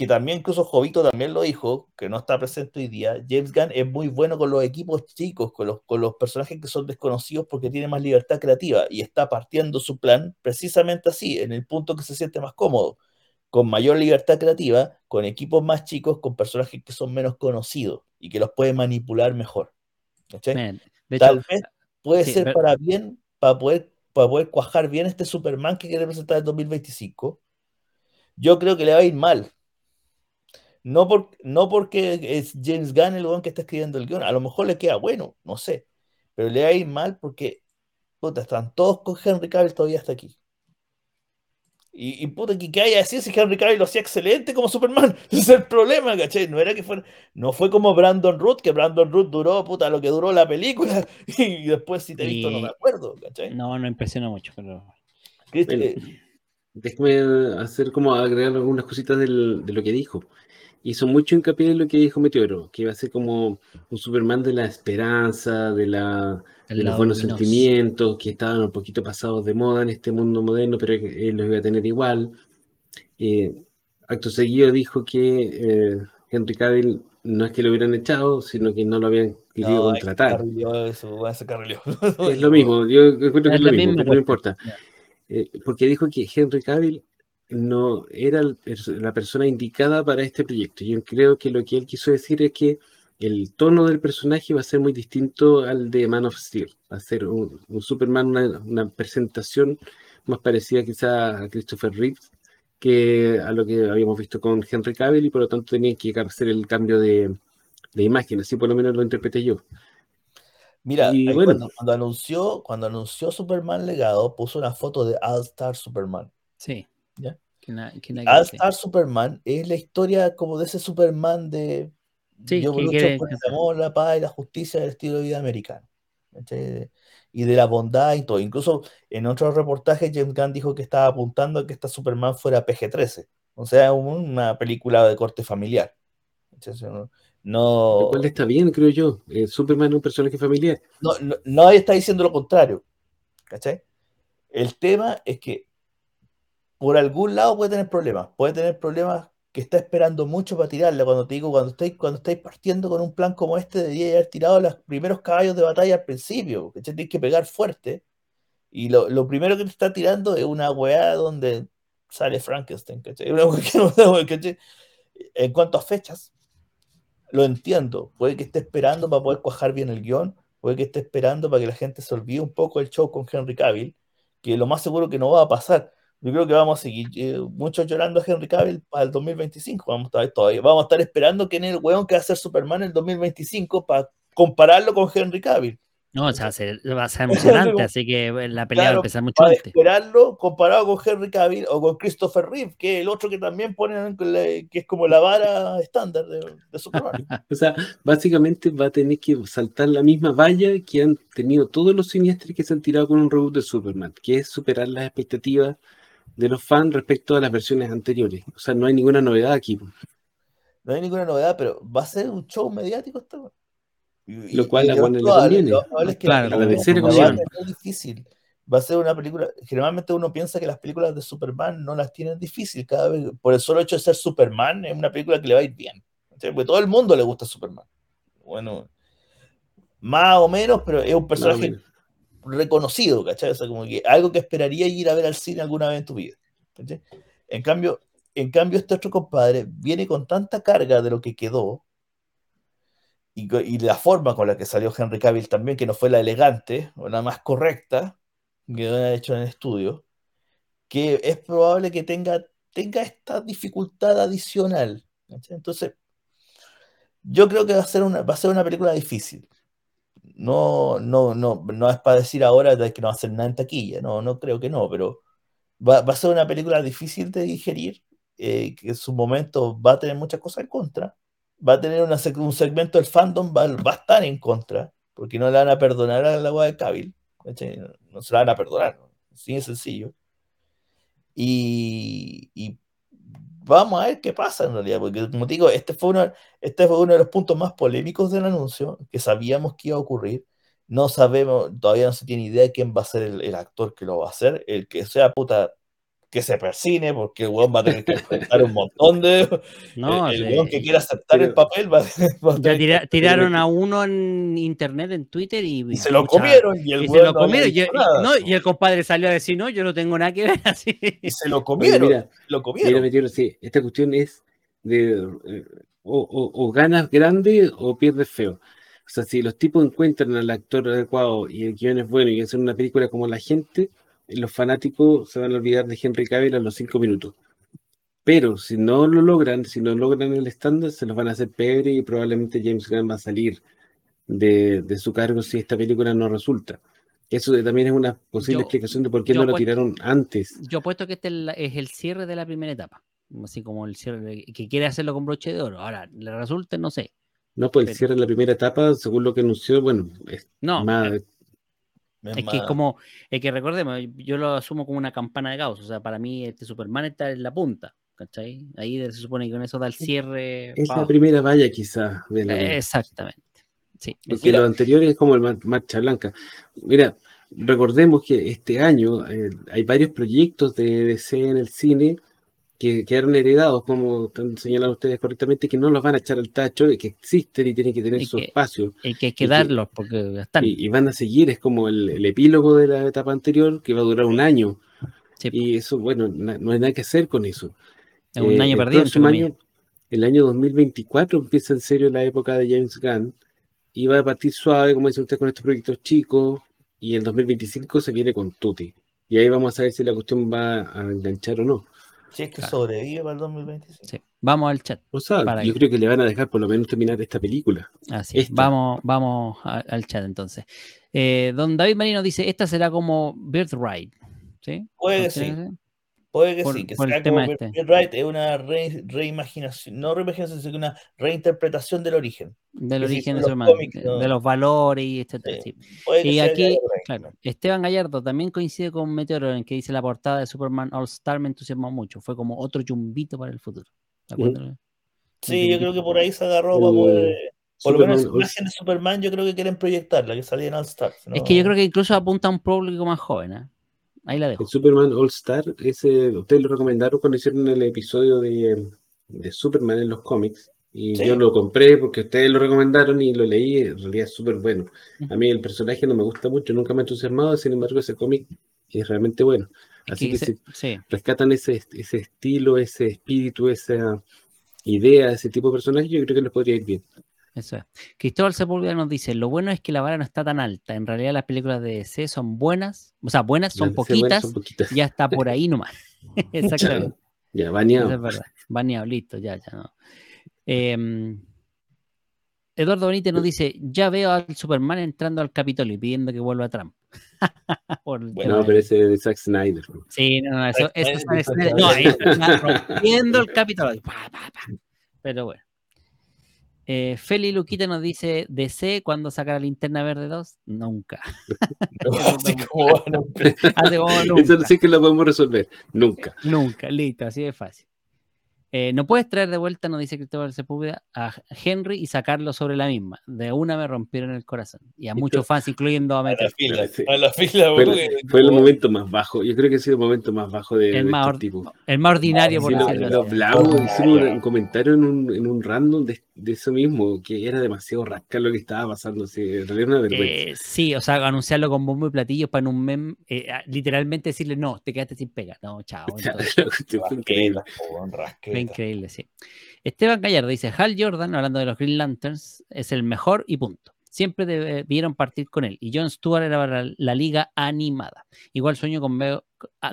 que también incluso Jovito también lo dijo, que no está presente hoy día, James Gunn es muy bueno con los equipos chicos, con los, con los personajes que son desconocidos porque tiene más libertad creativa y está partiendo su plan precisamente así, en el punto que se siente más cómodo, con mayor libertad creativa, con equipos más chicos, con personajes que son menos conocidos y que los puede manipular mejor. Tal vez puede ser para bien, para poder, para poder cuajar bien este Superman que quiere presentar en 2025. Yo creo que le va a ir mal, no, por, no porque es James Gunn el guion que está escribiendo el guion, a lo mejor le queda bueno, no sé, pero le va a ir mal porque puta, están todos con Henry Cavill todavía hasta aquí. Y, y puta, que, haya decir si Henry Cavill lo hacía excelente como Superman. Ese es el problema, ¿cachai? No era que fuera, no fue como Brandon Root, que Brandon Root duró, puta, lo que duró la película. Y después, si te he visto, no me acuerdo, ¿cachai? No, no impresiona mucho, pero. déjame hacer como agregar algunas cositas del, de lo que dijo hizo mucho hincapié en lo que dijo Meteoro, que iba a ser como un Superman de la esperanza, de, la, los buenos sentimientos, que estaban un poquito pasados de moda en este mundo moderno, pero él los iba a tener igual. Eh, acto seguido dijo que eh, Henry Cavill no es que lo hubieran echado, sino que no lo habían querido contratar. es lo mismo, yo encuentro que es lo mismo, no importa. Eh, porque dijo que Henry Cavill no era la persona indicada para este proyecto. Yo creo que lo que él quiso decir es que el tono del personaje va a ser muy distinto al de Man of Steel. Va a ser un, Superman, una, presentación más parecida quizá a Christopher Reeves que a lo que habíamos visto con Henry Cavill y por lo tanto tenía que hacer el cambio de, de imagen, así por lo menos lo interpreté yo. Mira, cuando, anunció, cuando anunció Superman Legado, puso una foto de All Star Superman. Sí. ¿Ya? All Star Superman es la historia como de ese Superman de sí, yo lucho por el amor, la paz y la justicia del estilo de vida americano. Y de la bondad y todo. Incluso en otro reportaje, James Gunn dijo que estaba apuntando a que esta Superman fuera PG-13. O sea, una película de corte familiar. No. Lo cual está bien, creo yo. Eh, Superman es un personaje familiar. No, no, nadie está diciendo lo contrario. ¿Cachai? El tema es que por algún lado puede tener problemas. Puede tener problemas que está esperando mucho para tirarle. Cuando te digo, cuando estáis, cuando estáis partiendo con un plan como este, debería haber tirado los primeros caballos de batalla al principio. Que tienes que pegar fuerte. Y lo, lo, primero que te está tirando es una weá donde sale Frankenstein. En cuanto a fechas, lo entiendo. Puede que esté esperando para poder cuajar bien el guion, puede que esté esperando para que la gente se olvide un poco el show con Henry Cavill, que lo más seguro que no va a pasar. Yo creo que vamos a seguir eh, muchos llorando a Henry Cavill para el 2025. Vamos a estar, todavía, vamos a estar esperando quién es el weón que va a ser Superman el 2025 para compararlo con Henry Cavill. No, o sea, va a ser emocionante, así que eh, la pelea va a empezar mucho antes. esperarlo comparado con Henry Cavill o con Christopher Reeve, que es el otro que también ponen, que es como la vara estándar de, Superman. o sea, básicamente va a tener que saltar la misma valla que han tenido todos los siniestros que se han tirado con un reboot de Superman, que es superar las expectativas de los fans respecto a las versiones anteriores. O sea, no hay ninguna novedad aquí. No hay ninguna novedad, pero va a ser un show mediático esto lo cual a Warner le conviene. Es que claro, la DC va a ser difícil. Va a ser una película. Generalmente uno piensa que las películas de Superman no las tienen difícil. Cada vez, por el solo hecho de ser Superman, es una película que le va a ir bien. Porque todo el mundo le gusta Superman. Bueno, más o menos, pero es un personaje reconocido, ¿cachai? O sea, como que algo que esperaría ir a ver al cine alguna vez en tu vida. En cambio, en cambio, este otro compadre viene con tanta carga de lo que quedó y, la forma con la que salió Henry Cavill también, que no fue la elegante o la más correcta que ha hecho en el estudio, que es probable que tenga, tenga esta dificultad adicional. Entonces, yo creo que va a ser una, va a ser una película difícil. No, no, no, no es para decir ahora que no va a ser nada en taquilla, no, no creo que no, pero va, a ser una película difícil de digerir, eh, que en su momento va a tener muchas cosas en contra, va a tener un segmento del fandom, va, va, a estar en contra, porque no le van a perdonar a la agua de Cabil, no se la van a perdonar, así es sencillo. Y, y, vamos a ver qué pasa en realidad, porque como digo, este fue, uno, este fue uno de los puntos más polémicos del anuncio, que sabíamos que iba a ocurrir. No sabemos, todavía no se tiene idea de quién va a ser el, el actor que lo va a hacer. El que sea puta que se persine, porque el weón va a tener que enfrentar un montón de. No, el, weón que quiera aceptar el papel va, a ya tiraron a uno en internet, en Twitter y. se lo comieron. Y, el se lo comieron. Y, no, y, el compadre salió a decir, no, yo no tengo nada que ver así. Y se lo comieron. mira, lo comieron. Mira, sí, esta cuestión es de. Eh, o, o, ganas grande o pierdes feo. O sea, si los tipos encuentran al actor adecuado y el guion es bueno y hacen una película como la gente, los fanáticos se van a olvidar de Henry Cavill a los cinco minutos. Pero si no lo logran, si no logran el estándar, se los van a hacer peor y probablemente James Gunn va a salir de, su cargo si esta película no resulta. Eso también es una posible explicación de por qué no lo tiraron antes. Yo apuesto que este es el cierre de la primera etapa. Así como el cierre, que quiere hacerlo con broche de oro. Ahora, le resulte, no sé. No, pues el cierre de la primera etapa, según lo que anunció, bueno, es no, más, eh, es, que es como, es que recordemos, yo lo asumo como una campana de caos, o sea, para mí este Superman está en la punta, ¿cachai? Ahí se supone que con eso da el cierre. Es la primera valla quizás. Exactamente. Sí. Porque lo anterior es como el Marcha Blanca. Mira, recordemos que este año eh, hay varios proyectos de DC en el cine que quedaron heredados, como han señalado ustedes correctamente, que no los van a echar al tacho, que existen y tienen que tener su espacio. Y que hay que darlos porque están. Y, van a seguir, es como el, epílogo de la etapa anterior, que va a durar un año. Y eso, bueno, no hay nada que hacer con eso. Es un año eh, perdido. El, año, el año 2024 empieza en serio la época de James Gunn y va a partir suave, como dice usted, con estos proyectos chicos, y el 2025 se viene con Tutti. Y ahí vamos a ver si la cuestión va a enganchar o no. Si es que sobrevive para el 2025. Sí. Vamos al chat. O sea, yo creo que le van a dejar por lo menos terminar esta película. Así es. Vamos, vamos al chat entonces. Eh, don David Marino dice, esta será como Birthright. ¿Sí? Puede ser. Puede que sí, que sea como este. es una reimaginación, no reimaginación, sino una reinterpretación del origen. Del origen de, de, los valores y etc. Y aquí, claro, Esteban Gallardo también coincide con Meteoro en que dice la portada de Superman All Star me entusiasmó mucho. Fue como otro chumbito para el futuro. Sí, yo creo que por ahí se agarró para poder. Por lo menos la imagen de Superman yo creo que quieren proyectarla, que salía en All Star. Es que yo creo que incluso apunta a un público más joven. ¿eh? Ahí la dejo. El Superman All Star, ese, ustedes lo recomendaron cuando hicieron el episodio de, Superman en los cómics. Y yo lo compré porque ustedes lo recomendaron y lo leí. En realidad es súper bueno. A mí el personaje no me gusta mucho, nunca me ha entusiasmado. Sin embargo, ese cómic es realmente bueno. Así que, si rescatan ese, ese estilo, ese espíritu, esa idea, ese tipo de personaje, yo creo que les podría ir bien. Eso es. Cristóbal Sepúlveda nos dice, lo bueno es que la vara no está tan alta. En realidad las películas de DC son buenas, o sea, buenas son, poquitas, ya está por ahí nomás. Exactamente. Ya, baneado. es verdad. Baneado, listo, ya, ya no. Em, Eduardo Benítez nos dice, ya veo al Superman entrando al Capitolio y pidiendo que vuelva a Trump. bueno, pero ese de Zack Snyder. Sí, no, eso, eso es Zack Snyder. No, está rompiendo el Capitolio. Pero bueno. Eh, Feli Luquita nos dice, DC cuando sacará Linterna Verde 2? Nunca. así como, Eso sí que lo podemos resolver. Nunca. Nunca, listo, así de fácil. Eh, no puedes traer de vuelta, nos dice Cristóbal Sepúlveda, a Henry y sacarlo sobre la misma. De una me rompieron el corazón. Y a muchos fans, incluyendo a Metal. A la fila, fue, el momento más bajo. Yo creo que ha sido el momento más bajo de, el, más, este tipo. el más ordinario, por decirlo lo, hablamos, hicimos un comentario en un, en un random de, de, eso mismo, que era demasiado rascar lo que estaba pasando. Sí, una vergüenza. Eh, sí, o sea, anunciarlo con bombo y platillos para en un meme, eh, literalmente decirle, no, te quedaste sin pega. No, chao. fue increíble increíble, sí. Esteban Gallardo dice, Hal Jordan, hablando de los Green Lanterns, es el mejor y punto. Siempre debieron partir con él. Y John Stewart era para la, liga animada. Igual sueño con ver,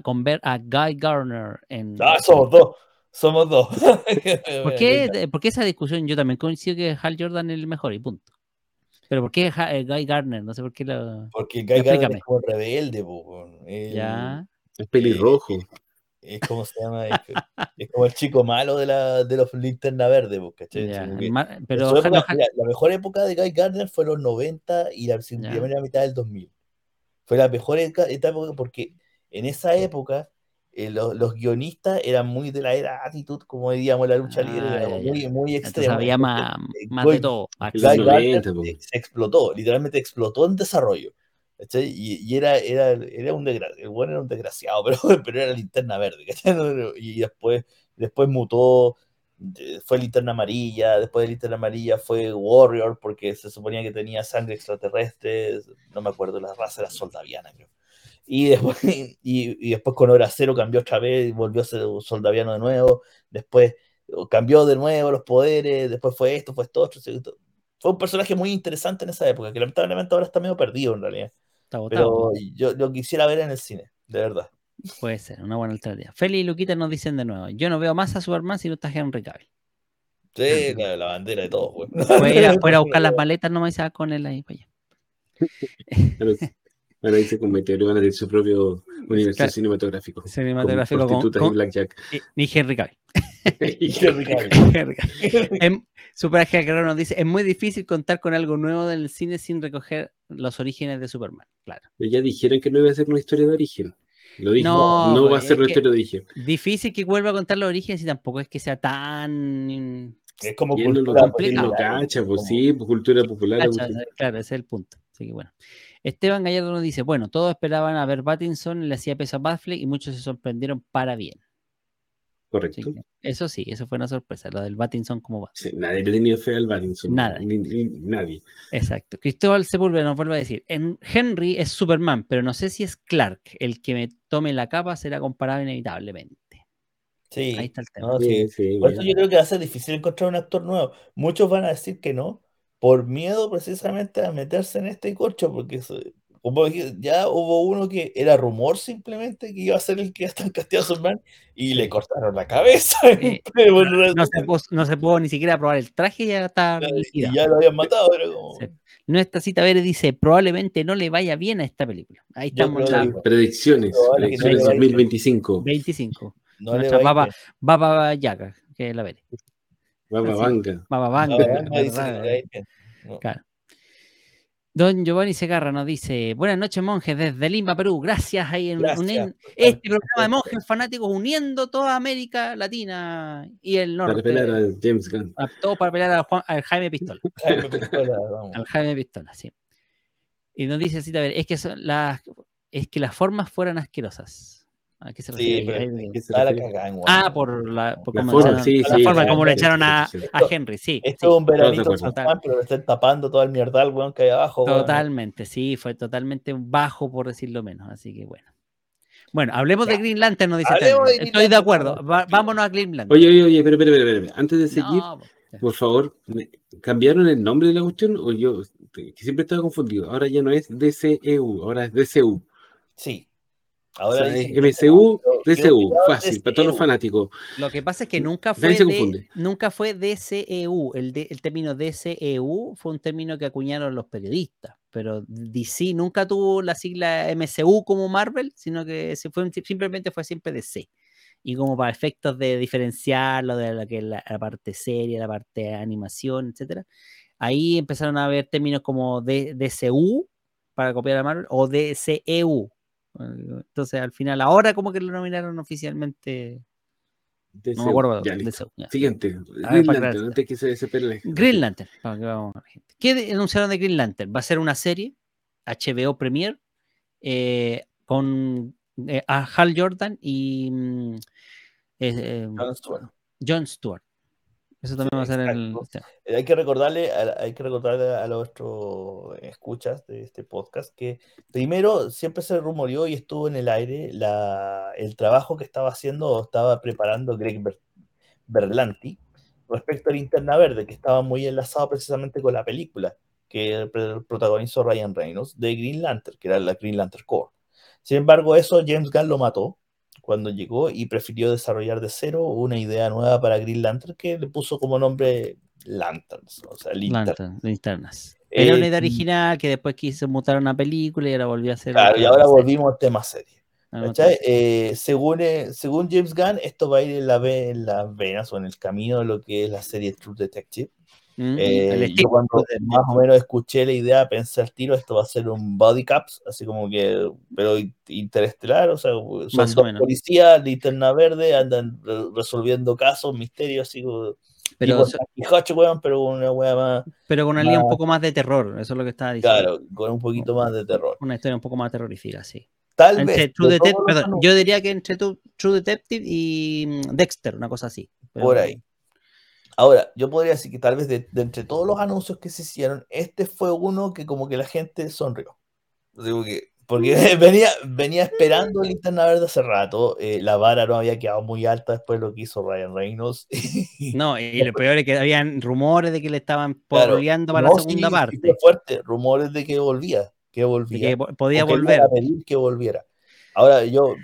con ver a Guy Garner en... Ah, somos dos. Somos dos. ¿Por qué, esa discusión? Yo también coincido que Hal Jordan es el mejor y punto. Pero ¿por qué eh, Guy Garner? No sé por qué lo... Porque Guy Garner es como rebelde, Ya. Es pelirrojo es como se llama, es, como el chico malo de, la, de los linterna verde, pues, pero la, mejor época de Guy Gardner fue los 90 y la primera mitad del 2000. Fue la mejor etapa porque en esa época eh, los, guionistas eran muy de la era actitud, como diríamos, la lucha libre, ah, muy, muy extrema. había más, más de todo. Guy Gardner se explotó, literalmente explotó en desarrollo. Y, era, era, era un desgraciado, el bueno era un desgraciado, pero, pero era linterna verde, Y después, después mutó, fue linterna amarilla, después de linterna amarilla fue Warrior, porque se suponía que tenía sangre extraterrestre, no me acuerdo, la raza era soldaviana, creo. Y después, y, y después con Hora Cero cambió otra vez, volvió a ser soldaviano de nuevo, después cambió de nuevo los poderes, después fue esto, fue esto, otro. Fue un personaje muy interesante en esa época, que lamentablemente ahora está medio perdido en realidad. Pero yo lo quisiera ver en el cine, de verdad. Puede ser, una buena alternativa. Feli y Luquita nos dicen de nuevo: Yo no veo más a Superman si no está Henry Cavill. Sí, la, bandera de todo, güey. Fuera, a buscar las maletas nomás y se va con él ahí para allá. Bueno, dice con Meteoro van a tener su propio universo cinematográfico. Cinematográfico con, con, y Blackjack. Ni Henry Cavill. Cavill. Super Guerrero nos dice, es muy difícil contar con algo nuevo del cine sin recoger los orígenes de Superman, claro. Pero ya dijeron que no iba a ser una historia de origen. Lo dijo, no, no va a ser una historia de origen. Difícil que vuelva a contar los orígenes y tampoco es que sea tan... Es como cultura popular. Cacha, pues sí, pues, cultura popular. claro, ese es el punto. Así que bueno. Esteban Gallardo nos dice, bueno, todos esperaban a ver Battinson, le hacía peso a Batfleck y muchos se sorprendieron para bien. Correcto. eso sí, eso fue una sorpresa, lo del Battinson como va. nadie le tenía fe al Battinson. Nada. nadie. Exacto. Cristóbal Sepúlveda nos vuelve a decir, en Henry es Superman, pero no sé si es Clark. El que me tome la capa será comparado inevitablemente. Sí. Ahí está el tema. Por eso yo creo que va a ser difícil encontrar un actor nuevo. Muchos van a decir que no, por miedo precisamente a meterse en este corcho, porque ya hubo uno que era rumor simplemente que iba a ser el que ya están casteados Superman y le cortaron la cabeza. Eh, no, se pudo, ni siquiera probar el traje y ya está. Y ya lo habían matado. Nuestra cita verde dice: probablemente no le vaya bien a esta película. Ahí estamos. Predicciones. Predicciones 2025. 25. No Nuestra baba, baba yaga, que es la verde. Baba Banga. Baba Banga. Claro. Don Giovanni Segarra nos dice, buenas noches monjes desde Lima, Perú. Gracias ahí en, este programa de monjes fanáticos uniendo toda América Latina y el norte. Para pelear a James Gunn. Todo para pelear al Jaime Pistola. Al Jaime Pistola, sí. Y nos dice así, a ver, es que, las, es que las formas fueran asquerosas. ¿A qué se refiere? Sí, ah, por la, por la forma, sí, la forma como le echaron a, a, Henry, sí. Esto es un veranito pero le están tapando todo el mierdal, weón, que hay abajo. Totalmente, sí, fue totalmente bajo, por decirlo menos, así que bueno. Bueno, hablemos de Green Lantern, nos dice Estoy de acuerdo, vámonos a Green Lantern. Oye, oye, oye, pero, pero, pero, antes de seguir, por favor, ¿cambiaron el nombre de la cuestión? O yo, que siempre estaba confundido, ahora ya no es DCEU, ahora es DCU. Sí, Ahora MCU, DCU, fácil, para todos los fanáticos. Lo que pasa es que nunca fue, de, nunca fue DCEU. El, el término DCEU fue un término que acuñaron los periodistas, pero DC nunca tuvo la sigla MCU como Marvel, sino que se fue, simplemente fue siempre DC. Y como para efectos de diferenciarlo de la, que la, parte serie, la parte de animación, etcétera, ahí empezaron a haber términos como DCU para copiar a Marvel o DCEU entonces, al final, ahora como que lo nominaron oficialmente. no me acuerdo. Siguiente. Green Lantern, antes que se desespere Green Lantern, para que vamos a la gente. ¿Qué anunciaron de Green Lantern? Va a ser una serie, HBO Premier, eh, con eh, Hal Jordan y mm, eh, John Stewart. Eso también va a ser el. Eh, hay que recordarle, a, hay que recordarle a los escuchas de este podcast que primero siempre se rumoreó y estuvo en el aire la, el trabajo que estaba haciendo o estaba preparando Greg Berlanti respecto a Linterna Verde, que estaba muy enlazado precisamente con la película que protagonizó Ryan Reynolds de Green Lantern, que era la Green Lantern Core. Sin embargo, eso James Gunn lo mató cuando llegó y prefirió desarrollar de cero una idea nueva para Green Lantern que le puso como nombre Lanterns, o sea, linternas. Era una idea eh, original que después quiso mutar a una película y ahora volvió a hacer. Claro, y ahora volvimos al tema serie. Eh, según, eh, según James Gunn, esto va a ir en, la, en las venas o en el camino de lo que es la serie True Detective. Mm, eh, yo cuando más o menos escuché la idea, pensé al tiro, esto va a ser un body caps, así como que, pero interestelar, o sea, son dos policías, linterna verde, andan resolviendo casos, misterios, así como... Pero, pero con una wea más. Pero con una línea un poco más de terror, eso es lo que estaba diciendo. Claro, con un poquito más de terror. Una historia un poco más terrorífica, sí. Tal vez. perdón, yo diría que entre True Detective y mm, Dexter, una cosa así. Por ahí. Ahora, yo podría decir que tal vez de, entre todos los anuncios que se hicieron, este fue uno que como que la gente sonrió. Digo que, porque venía, venía esperando Linterna Verde hace rato. Eh, la vara no había quedado muy alta después de lo que hizo Ryan Reynolds. No, y lo peor es que habían rumores de que le estaban porleando para la segunda parte. fuerte, rumores de que volvía, que volvía. que podía volver. A pedir que volviera. Ahora, yo,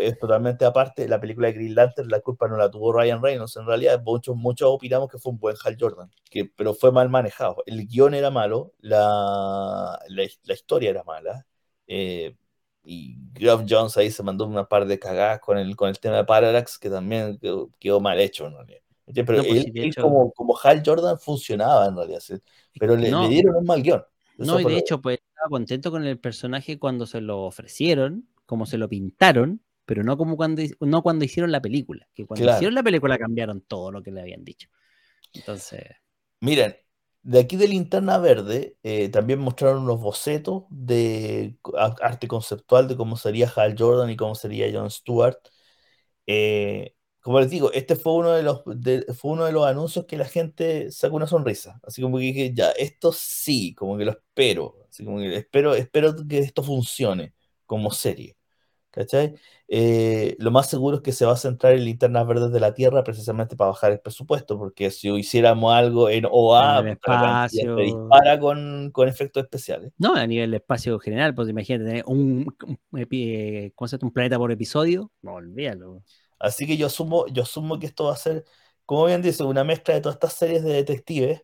es totalmente aparte, la película de Green Lantern, la culpa no la tuvo Ryan Reynolds. En realidad, muchos, muchos opinamos que fue un buen Hal Jordan, que, pero fue mal manejado. El guion era malo, la, la, historia era mala. Eh, y Geoff Jones ahí se mandó una par de cagadas con el, con el tema de Parallax, que también quedó, mal hecho en realidad. Pero pues él, como, como Hal Jordan funcionaba en realidad, pero le, le dieron un mal guion. no, y de hecho, pues estaba contento con el personaje cuando se lo ofrecieron, como se lo pintaron, pero no como cuando, no cuando hicieron la película, que cuando hicieron la película cambiaron todo lo que le habían dicho. Entonces... Miren, de aquí de Linterna Verde eh, también mostraron unos bocetos de arte conceptual de cómo sería Hal Jordan y cómo sería John Stewart. Eh, como les digo, este fue uno de los fue uno de los anuncios que la gente sacó una sonrisa. Así como que dije, ya, esto sí, como que lo espero. Así como que espero, espero que esto funcione como serie. ¿Cachai? Eh, lo más seguro es que se va a centrar en linternas verdes de la Tierra precisamente para bajar el presupuesto, porque si hiciéramos algo en OA, En el espacio. se dispara con, con efectos especiales. No, a nivel de espacio general, pues imagínate tener un, un, epi- ¿cómo se llama? un planeta por episodio. No, olvídalo. Así que yo asumo, yo asumo que esto va a ser, como bien dice, una mezcla de todas estas series de detectives,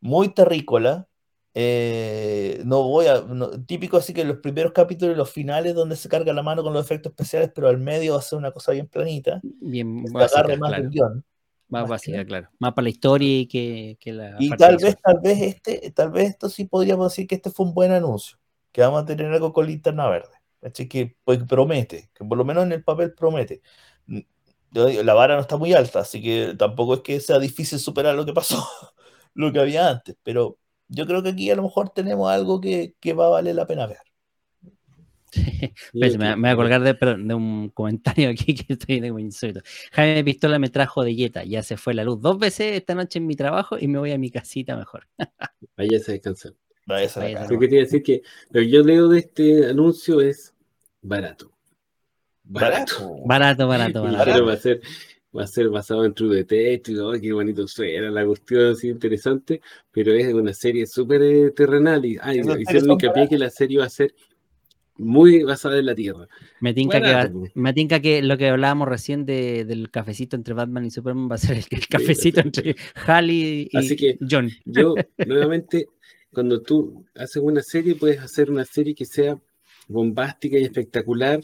muy terrícola. Eh, no voy a. no- típico así que los primeros capítulos y los finales donde se carga la mano con los efectos especiales, pero al medio va a ser una cosa bien planita. Bien que básica, agarre más claro. guion. Más más que básica, nada. claro. Más para la historia y que, que la Y tal vez, tal vez este, tal vez esto sí podríamos decir que este fue un buen anuncio, que vamos a tener algo con linterna verde. ¿cachai? Que pues, promete, que por lo menos en el papel promete. La vara no está muy alta, así que tampoco es que sea difícil superar lo que pasó, lo que había antes, pero yo creo que aquí a lo mejor tenemos algo que, que va a valer la pena ver. Me, me voy a colgar de, perdón, de un comentario aquí que estoy viendo como insólito. Jaime Pistola me trajo de Jetta, ya se fue la luz dos veces esta noche en mi trabajo y me voy a mi casita mejor. Vaya a descansar. Vaya a Lo que quería decir que lo que yo leo de este anuncio es barato. Barato. Barato, barato, Y barato. claro, va a ser basado en True Detective, ¡ay, qué bonito suena la cuestión así interesante, pero es una serie súper eh, terrenal y ay, series hicieron hincapié que la serie va a ser muy basada en la Tierra. Me tinca, que, pues. me tinca que lo que hablábamos recién de- del cafecito entre Batman y Superman va a ser el, el cafecito entre Halley y Así que- John. Yo, nuevamente, cuando tú haces una serie, puedes hacer una serie que sea bombástica y espectacular,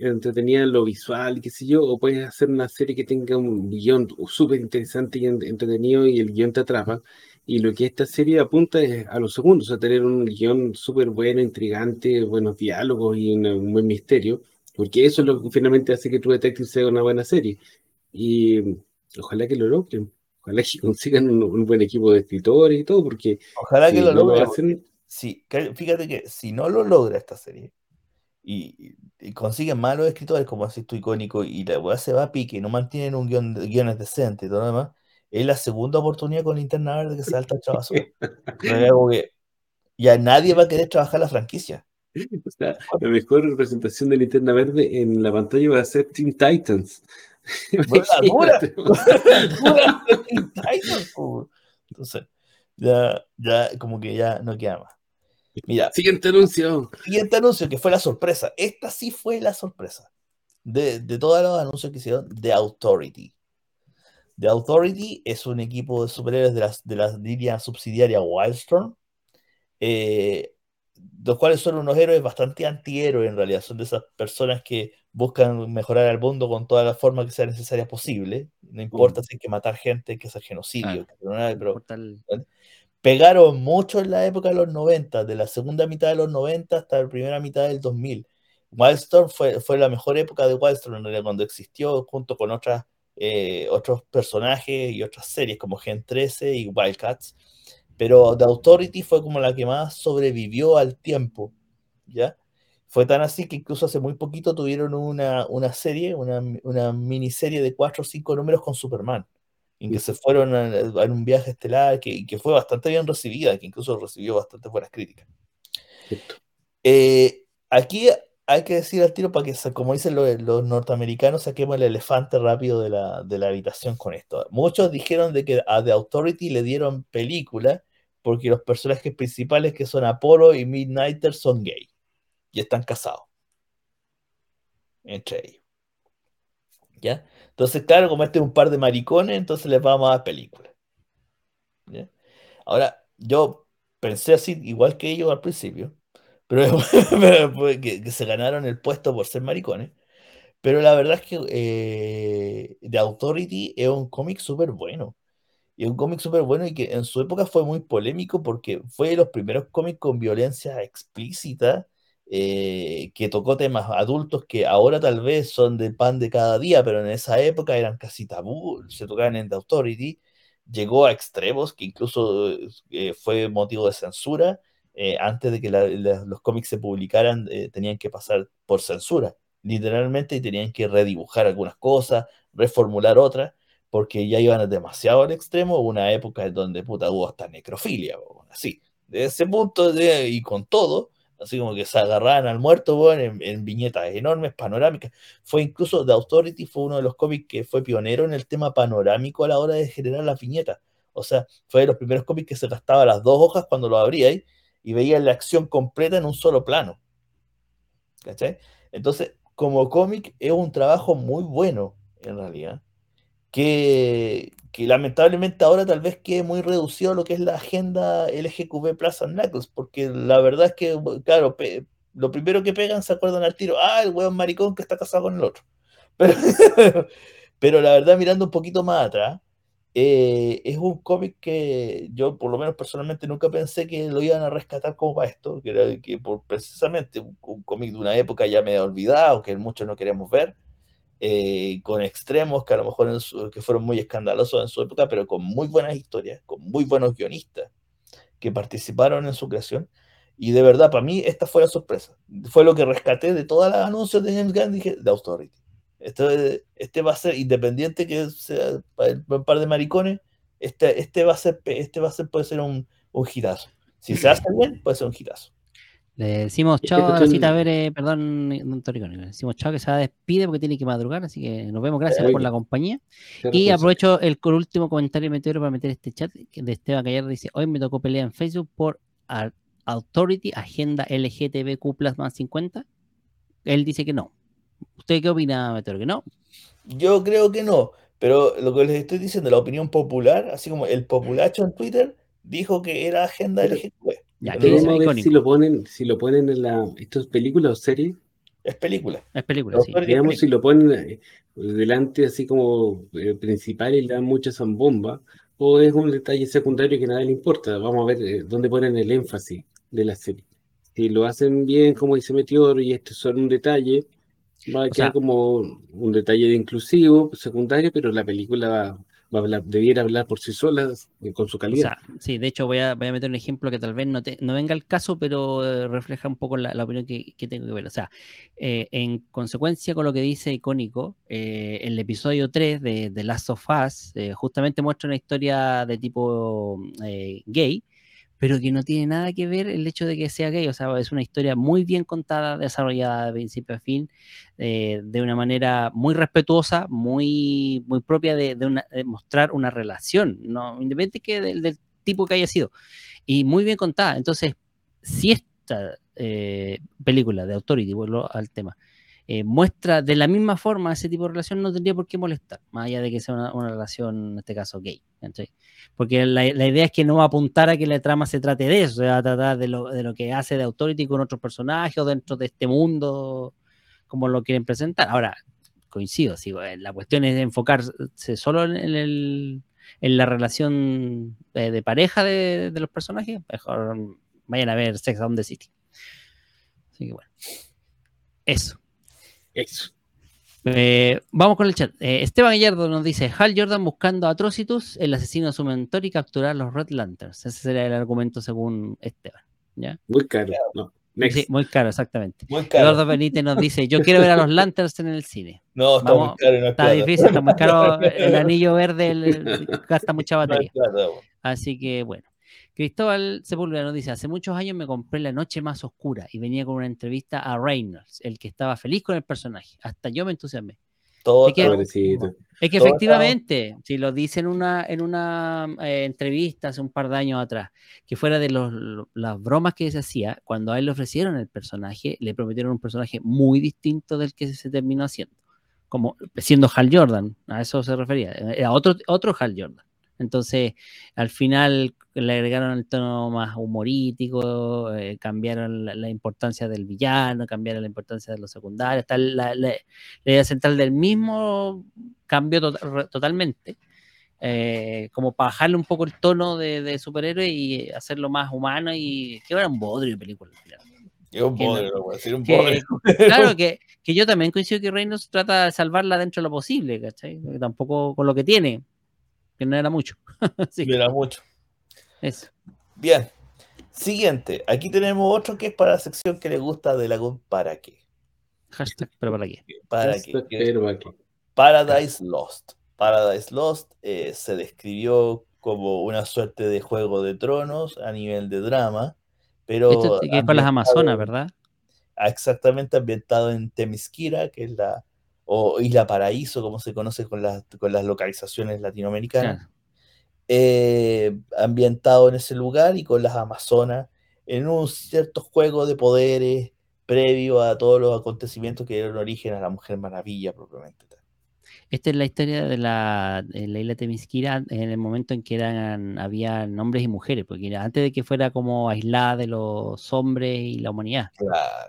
entretenida en lo visual, qué sé yo, o puedes hacer una serie que tenga un guion súper interesante y en- entretenido y el guion te atrapa. Y lo que esta serie apunta es a los segundos, a tener un guion súper bueno, intrigante, buenos diálogos y una- un buen misterio, porque eso es lo que finalmente hace que True Detective sea una buena serie. Y ojalá que lo logren. Ojalá que consigan un, un buen equipo de escritores y todo, porque Ojalá si que lo no logre. hacen, Sí, fíjate que si no lo logra esta serie y, consiguen malos escritores como así tu icónico y la weá se va a pique y no mantienen un guion, guiones decentes y todo lo demás, es la segunda oportunidad con Linterna Verde que salta el chavazo. que ya nadie va a querer trabajar la franquicia. o sea, la mejor representación de Linterna Verde en la pantalla va a ser Teen Titans. Bueno, Teen Titans. Entonces, ya, ya como que ya no queda más. Mira, Siguiente anuncio. siguiente anuncio que fue la sorpresa. Esta sí fue la sorpresa. De, de todos los anuncios que hicieron, The Authority. The Authority es un equipo de superhéroes de la, de la línea subsidiaria Wildstorm, eh, los cuales son unos héroes bastante antihéroes en realidad. Son de esas personas que buscan mejorar al mundo con toda la forma que sea necesaria posible. No importa si hay que matar gente, que hacer genocidio, Claro. pero, nada, pero Portal- pegaron mucho en la época de los 90, de la segunda mitad de los 90 hasta la primera mitad del 2000. Wildstorm fue, fue la mejor época de Wildstorm en cuando existió junto con otras, eh, otros personajes y otras series como Gen 13 y Wildcats. Pero The Authority fue como la que más sobrevivió al tiempo, ¿ya? Fue tan así que incluso hace muy poquito tuvieron una, una serie, una, una miniserie de cuatro o cinco números con Superman, en que se fueron a, a un viaje estelar que, que fue bastante bien recibida, que incluso recibió bastante buenas críticas. Eh, aquí hay que decir al tiro para que, como dicen los, los norteamericanos, saquemos el elefante rápido de la, de la habitación con esto. Muchos dijeron de que a The Authority le dieron película porque los personajes principales que son Apollo y Midnighter son gay y están casados entre ellos. ¿Ya? Entonces, claro, como este es un par de maricones, entonces les vamos a dar película. ¿Ya? Ahora, yo pensé así, igual que ellos al principio, pero, pero que, se ganaron el puesto por ser maricones. Pero la verdad es que eh, The Authority es un cómic súper bueno. Y un cómic súper bueno y que en su época fue muy polémico porque fue de los primeros cómics con violencia explícita eh, que tocó temas adultos que ahora tal vez son de pan de cada día, pero en esa época eran casi tabú, se tocaban en The Authority. Llegó a extremos que incluso eh, fue motivo de censura. eh, antes de que los cómics se publicaran, eh, tenían que pasar por censura, literalmente, y tenían que redibujar algunas cosas, reformular otras porque ya iban demasiado al extremo, una época en donde puta hubo hasta necrofilia, así. De ese punto de, y con todo, así como que se agarraban al muerto, bueno, en, viñetas enormes, panorámicas. Fue incluso The Authority, fue uno de los cómics que fue pionero en el tema panorámico a la hora de generar las viñetas. O sea, fue de los primeros cómics que se gastaba las dos hojas cuando lo abría y veía la acción completa en un solo plano. ¿Cachai? Entonces, como cómic es un trabajo muy bueno, en realidad, que, que lamentablemente ahora tal vez quede muy reducido a lo que es la agenda LGQB and Knuckles, porque la verdad es que, claro, lo primero que pegan se acuerdan al tiro, ah, el weón maricón que está casado con el otro. Pero, la verdad, mirando un poquito más atrás, eh, es un cómic que yo, por lo menos personalmente, nunca pensé que lo iban a rescatar como para esto, que era que por precisamente un, un cómic de una época ya medio olvidado, que muchos no queremos ver eh, con extremos que a lo mejor que fueron muy escandalosos en su época, pero con muy buenas historias, con muy buenos guionistas que participaron en su creación. Y de verdad, para mí, esta fue la sorpresa. Fue lo que rescaté de todas las anuncios de James Gunn, dije, The Authority. Este, este va a ser, independiente que sea un par de maricones, este, este va a ser, este va a ser, puede ser un, un girazo. Si se hace bien, puede ser un girazo. Le decimos chao a la cita ver, perdón, don Toricón, le decimos chao que se despide porque tiene que madrugar, así que nos vemos, gracias por la compañía. Y aprovecho el último comentario meteoro para meter este chat de Esteban Gallardo, dice, hoy me tocó pelear en Facebook por Authority, Agenda LGTBQ más 50. Él dice que no. ¿Usted qué opina, Meteoro? ¿Que no? Yo creo que no, pero lo que les estoy diciendo, la opinión popular, así como el populacho en Twitter, dijo que era Agenda LGTB. Ya, ver si lo ponen, si lo ponen en la. ¿Esto es película o serie? Es película. Es película, sí. Digamos, si lo ponen eh, delante así como eh, principal y le dan mucha zambomba, o es un detalle secundario que nadie le importa. Vamos a ver eh, dónde ponen el énfasis de la serie. Si lo hacen bien, como dice Meteor, y esto es solo un detalle, va a quedar como un detalle de inclusivo, secundario, pero la película va, debiera hablar por sí sola eh, con su calidad. sí, de hecho voy a, voy a, meter un ejemplo que tal vez no, te, no venga al caso, pero eh, refleja un poco la, opinión que, tengo que ver. O sea, eh, en consecuencia con lo que dice Icónico, el episodio 3 de, The Last of Us justamente muestra una historia de tipo gay, pero que no tiene nada que ver el hecho de que sea gay. O sea, es una historia muy bien contada, desarrollada de principio a fin, eh, de una manera muy respetuosa, muy, muy propia de, mostrar una relación, ¿no? independiente que del, tipo que haya sido, y muy bien contada. Entonces, si esta eh, película de Authority, vuelvo al tema, eh, muestra de la misma forma ese tipo de relación, no tendría por qué molestar, más allá de que sea una, relación, en este caso, gay. Porque la, idea es que no apuntar a que la trama se trate de eso, se va a tratar de lo, de lo que hace de Authority con otros personajes o dentro de este mundo, como lo quieren presentar. Ahora, coincido, sí, eh, la cuestión es enfocarse solo en, el, en la relación de, pareja de, de, los personajes, mejor vayan a ver Sex on the City. Así que bueno, eso. Eso. Eh, vamos con el chat. Eh, Esteban Gallardo nos dice: Hal Jordan buscando a Atrocitus, el asesino de su mentor y capturar los Red Lanterns. Ese sería el argumento según Esteban. ¿ya? Muy caro. Sí, muy caro, exactamente. Eduardo Benítez nos dice: Yo quiero ver a los Lanterns en el cine. No, está muy caro. No está difícil, está muy caro. El anillo verde gasta mucha batería. Así que bueno. Cristóbal Sepúlveda nos dice, hace muchos años me compré La Noche Más Oscura y venía con una entrevista a Reynolds, el que estaba feliz con el personaje. Hasta yo me entusiasmé. Todo es que, es que efectivamente, si lo dice en una, en una eh, entrevista hace un par de años atrás, que fuera de los, las bromas que se hacía, cuando a él le ofrecieron el personaje, le prometieron un personaje muy distinto del que se terminó haciendo, como siendo Hal Jordan, a eso se refería, era otro, otro Hal Jordan. Entonces, al final le agregaron el tono más humorístico, eh, cambiaron la, importancia del villano, cambiaron la importancia de los secundarios, tal, la, idea central del mismo cambió tota-, totalmente. Eh, como para bajarle un poco el tono de, superhéroe y hacerlo más humano y que era un bodrio de película. un bodrio, un bodrio. claro que, que, yo también coincido que Reynolds trata de salvarla dentro de lo posible, ¿cachai? Tampoco con lo que tiene, que no era mucho. sí. No era mucho. Eso. Bien. Siguiente. Aquí tenemos otro que es para la sección que le gusta de la ¿para qué? Hashtag, pero ¿para qué? ¿Para qué? Paradise Lost. Paradise Lost eh, se describió como una suerte de juego de tronos a nivel de drama, pero... Esto que es con las Amazonas, ¿verdad? Exactamente ambientado en Temisquira, que es la... o Isla Paraíso, como se conoce con, las con las localizaciones latinoamericanas. Eh, ambientado en ese lugar y con las Amazonas, en un cierto juego de poderes previo a todos los acontecimientos que dieron origen a la Mujer Maravilla propiamente. Esta es la historia de la, de la isla Temisquira en el momento en que eran, había hombres y mujeres, porque era antes de que fuera como aislada de los hombres y la humanidad.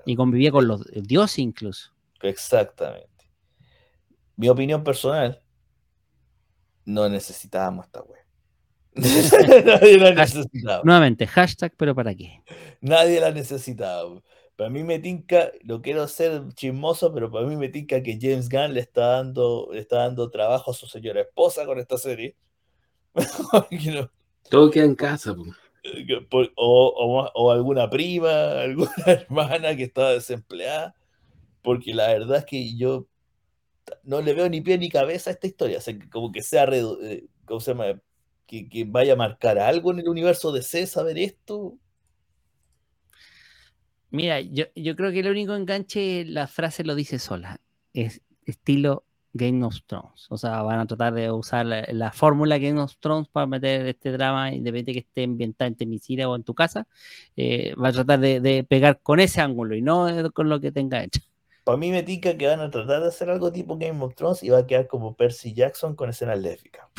Y convivía con los dioses incluso. Exactamente. Mi opinión personal, no necesitábamos esta web. Nadie la necesitaba. Nuevamente, hashtag, pero ¿para qué? Nadie la necesitaba. Para mí me tinca, no quiero ser chismoso, pero para mí me tinca que James Gunn le está dando, le está dando trabajo a su señora esposa con esta serie. Todo queda en casa. O, o, alguna prima, alguna hermana que estaba desempleada. Porque la verdad es que yo no le veo ni pie ni cabeza a esta historia. como que sea, eh, se Que, que, vaya a marcar algo en el universo de C saber esto. Mira, yo, creo que el único enganche, la frase lo dice sola. Es estilo Game of Thrones. O sea, van a tratar de usar la, fórmula Game of Thrones para meter este drama, independiente que esté ambientado en Temisira o en tu casa. Eh, va a tratar de, pegar con ese ángulo y no con lo que tenga hecho. Para mí me tica que van a tratar de hacer algo tipo Game of Thrones y va a quedar como Percy Jackson con escena lésbica.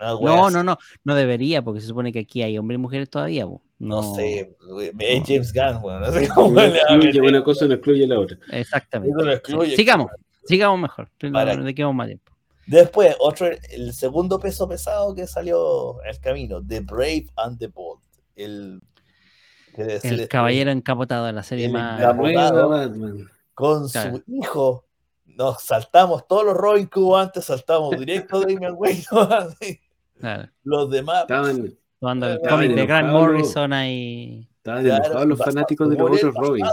No, no, no, no debería, porque se supone que aquí hay hombres y mujeres todavía. No, sé, es James Gunn, bueno, no sé cómo le Una cosa no excluye la otra. Exactamente. sigamos, sigamos mejor. De qué más tiempo. Después, otro, el segundo peso pesado que salió el camino, The Brave and the Bold. El, el caballero encapotado de la serie más. Con su hijo. Nos saltamos todos los Robin que hubo antes, saltamos directo de Damian Wayne. Los demás. Estaban, cuando el cómic de Grant Morrison ahí. Estaban enojados los fanáticos de los otros Robin.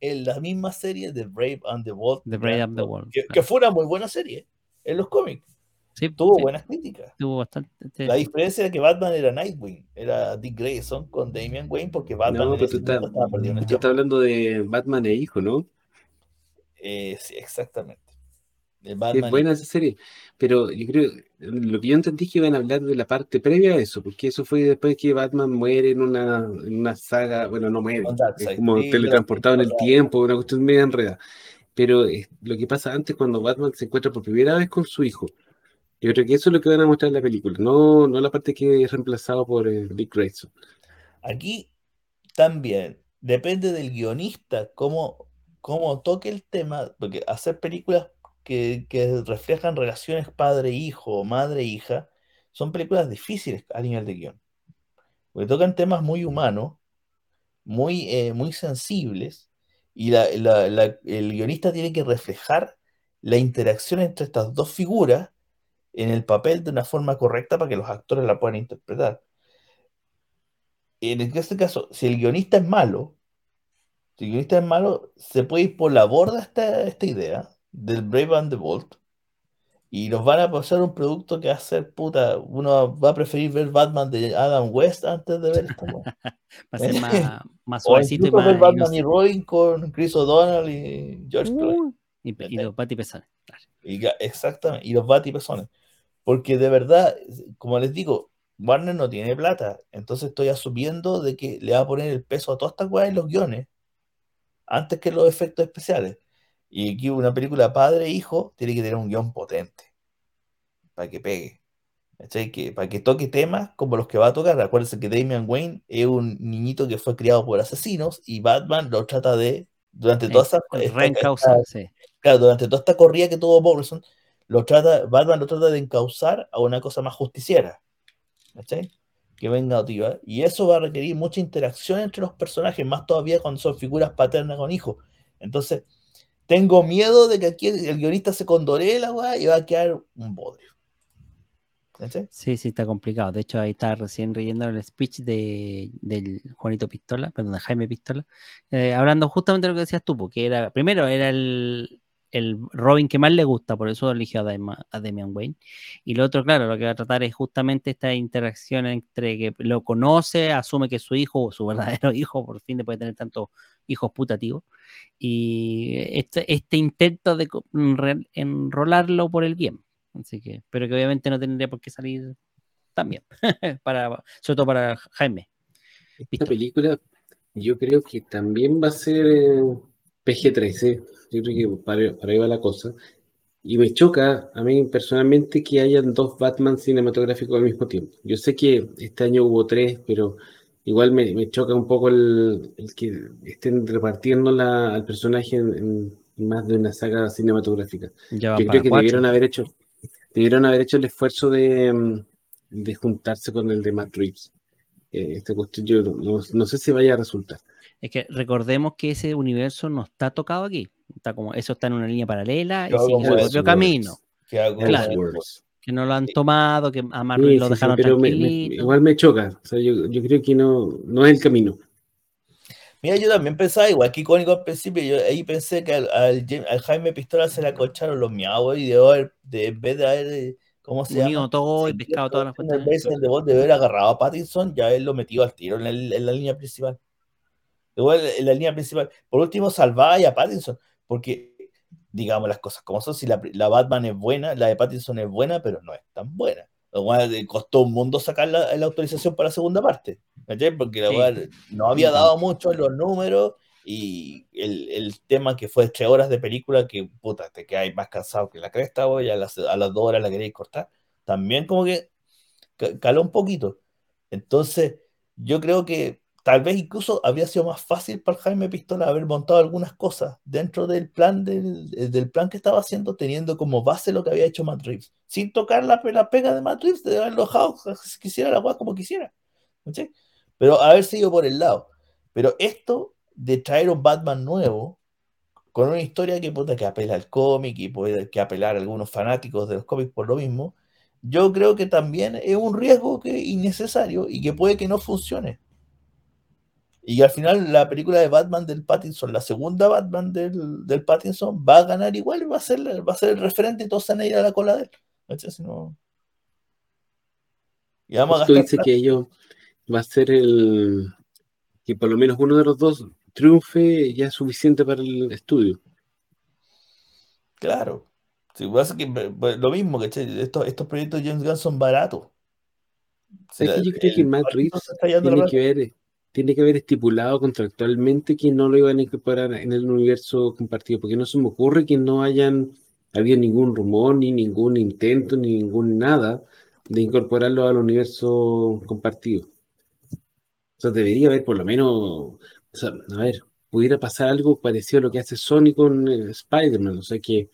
En la misma serie de Brave and the Bold. The Brave and the Bold. Que, fue una muy buena serie en los cómics. Sí, tuvo buenas críticas. Tuvo bastante. La diferencia es que Batman era Nightwing, era Dick Grayson con Damian Wayne, porque Batman no, pero tú, estás hablando de Batman e hijo, ¿no? Eh, sí, exactamente. Es buena esa serie, pero yo creo, lo que yo entendí es que iban a hablar de la parte previa a eso, porque eso fue después que Batman muere en una, en una saga, bueno, no muere, es como teletransportado en el tiempo, una cuestión media enredada. Pero es lo que pasa antes cuando Batman se encuentra por primera vez con su hijo. Yo creo que eso es lo que van a mostrar en la película, no, no la parte que es reemplazado por eh, Dick Grayson. Aquí también depende del guionista cómo, cómo toque el tema, porque hacer películas que, reflejan relaciones padre-hijo o madre-hija, son películas difíciles a nivel de guion. Porque tocan temas muy humanos, muy, eh, muy sensibles, y el guionista tiene que reflejar la interacción entre estas dos figuras en el papel de una forma correcta para que los actores la puedan interpretar. En este caso, si el guionista es malo, si el guionista es malo, se puede ir por la borda esta, esta idea, del Brave and the Bold y nos van a pasar un producto que va a ser puta. Uno va a preferir ver Batman de Adam West antes de ver esto. va a ser más, más suavecito y más. Ver Batman y Robin con Chris O'Donnell y George Clooney. Y, los Batty Pesones. Y, exactamente, y los Batty Pesones. Porque de verdad, como les digo, Warner no tiene plata. Entonces estoy asumiendo de que le va a poner el peso a todas estas cosas en los guiones antes que los efectos especiales. Y aquí una película padre-hijo tiene que tener un guion potente para que pegue. Que, para que toque temas como los que va a tocar. Acuérdense que Damian Wayne es un niñito que fue criado por asesinos y Batman lo trata de, durante toda esta, claro, durante toda esta corrida que tuvo Morrison, lo trata, Batman lo trata de encauzar a una cosa más justiciera. Que venga Y eso va a requerir mucha interacción entre los personajes, más todavía cuando son figuras paternas con hijos. Entonces, tengo miedo de que aquí el, guionista se condore la weá y va a quedar un bodrio. Sí, sí, está complicado. De hecho, ahí está recién leyendo el speech de, del Juanito Pistola, perdón, de Jaime Pistola, eh, hablando justamente de lo que decías tú, porque era, primero era el, el, Robin que más le gusta, por eso eligió a, Damian Wayne. Y lo otro, claro, lo que va a tratar es justamente esta interacción entre que lo conoce, asume que es su hijo o su verdadero hijo, por fin después de tener tantos hijos putativos. Y este, este intento de enrolarlo por el bien. Así que, pero que obviamente no tendría por qué salir también, para, sobre todo para Jaime. Esta película yo creo que también va a ser eh, PG-13, yo creo que para, ahí va la cosa. Y me choca a mí personalmente que hayan dos Batman cinematográficos al mismo tiempo. Yo sé que este año hubo tres, pero igual me, choca un poco el, que estén repartiendo la, al personaje en, más de una saga cinematográfica. Yo creo que debieron haber hecho debieron haber hecho el esfuerzo de, de juntarse con el de Matt Reeves. Eh, esta cuestión yo no, sé si vaya a resultar. Es que recordemos que ese universo no está tocado aquí. Está como, eso está en una línea paralela y sigue su propio camino. Que no lo han tomado, que a Matt lo dejaron pero igual me choca. yo, yo, creo que no, no es el camino. Mira, yo también pensaba, igual que icónico al principio, yo ahí pensé que al, al, Jaime Pistola se le acolcharon los miados y de, de en vez de haber ¿Cómo se llama? todo y pescado todas las cosas. En de voz de haber agarrado a Pattinson, ya él lo metió al tiro en, la línea principal. Igual en la línea principal. Por último, salvaba a Pattinson, porque digamos las cosas como son, si la, la, Batman es buena, la de Pattinson es buena, pero no es tan buena. costó un mundo sacar la, la autorización para la segunda parte, Porque la no había dado mucho en los números y el, el, tema que fue tres horas de película, que puta, te quedáis más cansado que la cresta, hoy a las, a las dos horas la queréis cortar, también como que caló un poquito. Entonces, yo creo que tal vez incluso habría sido más fácil para Jaime Pistola haber montado algunas cosas dentro del plan del, del plan que estaba haciendo, teniendo como base lo que había hecho Matt Reeves, sin tocar la, la pega de Matt Reeves, de haberlo dejado si quisiera la guay como quisiera. Pero haber seguido por el lado. Pero esto de traer un Batman nuevo con una historia que, puta, que apela al cómic y puede que apelar a algunos fanáticos de los cómics por lo mismo, yo creo que también es un riesgo que innecesario y que puede que no funcione. Y al final la película de Batman del Pattinson, la segunda Batman del, del Pattinson, va a ganar igual, va a ser, va a ser el referente y todos van a ir a la cola de él. Y vamos a dice que ello va a ser el que por lo menos uno de los dos triunfe ya es suficiente para el estudio. Claro. que lo mismo, que estos, estos proyectos de James Gunn son baratos. yo creo que Matt Reeves tiene que, ver, tiene que haber estipulado contractualmente que no lo iban a incorporar en el universo compartido, porque no se me ocurre que no hayan habido ningún rumor, ni ningún intento, ni ningún nada de incorporarlo al universo compartido. O sea, debería haber por lo menos a ver, pudiera pasar algo parecido a lo que hace Sony con eh, Spider-Man, o sea, que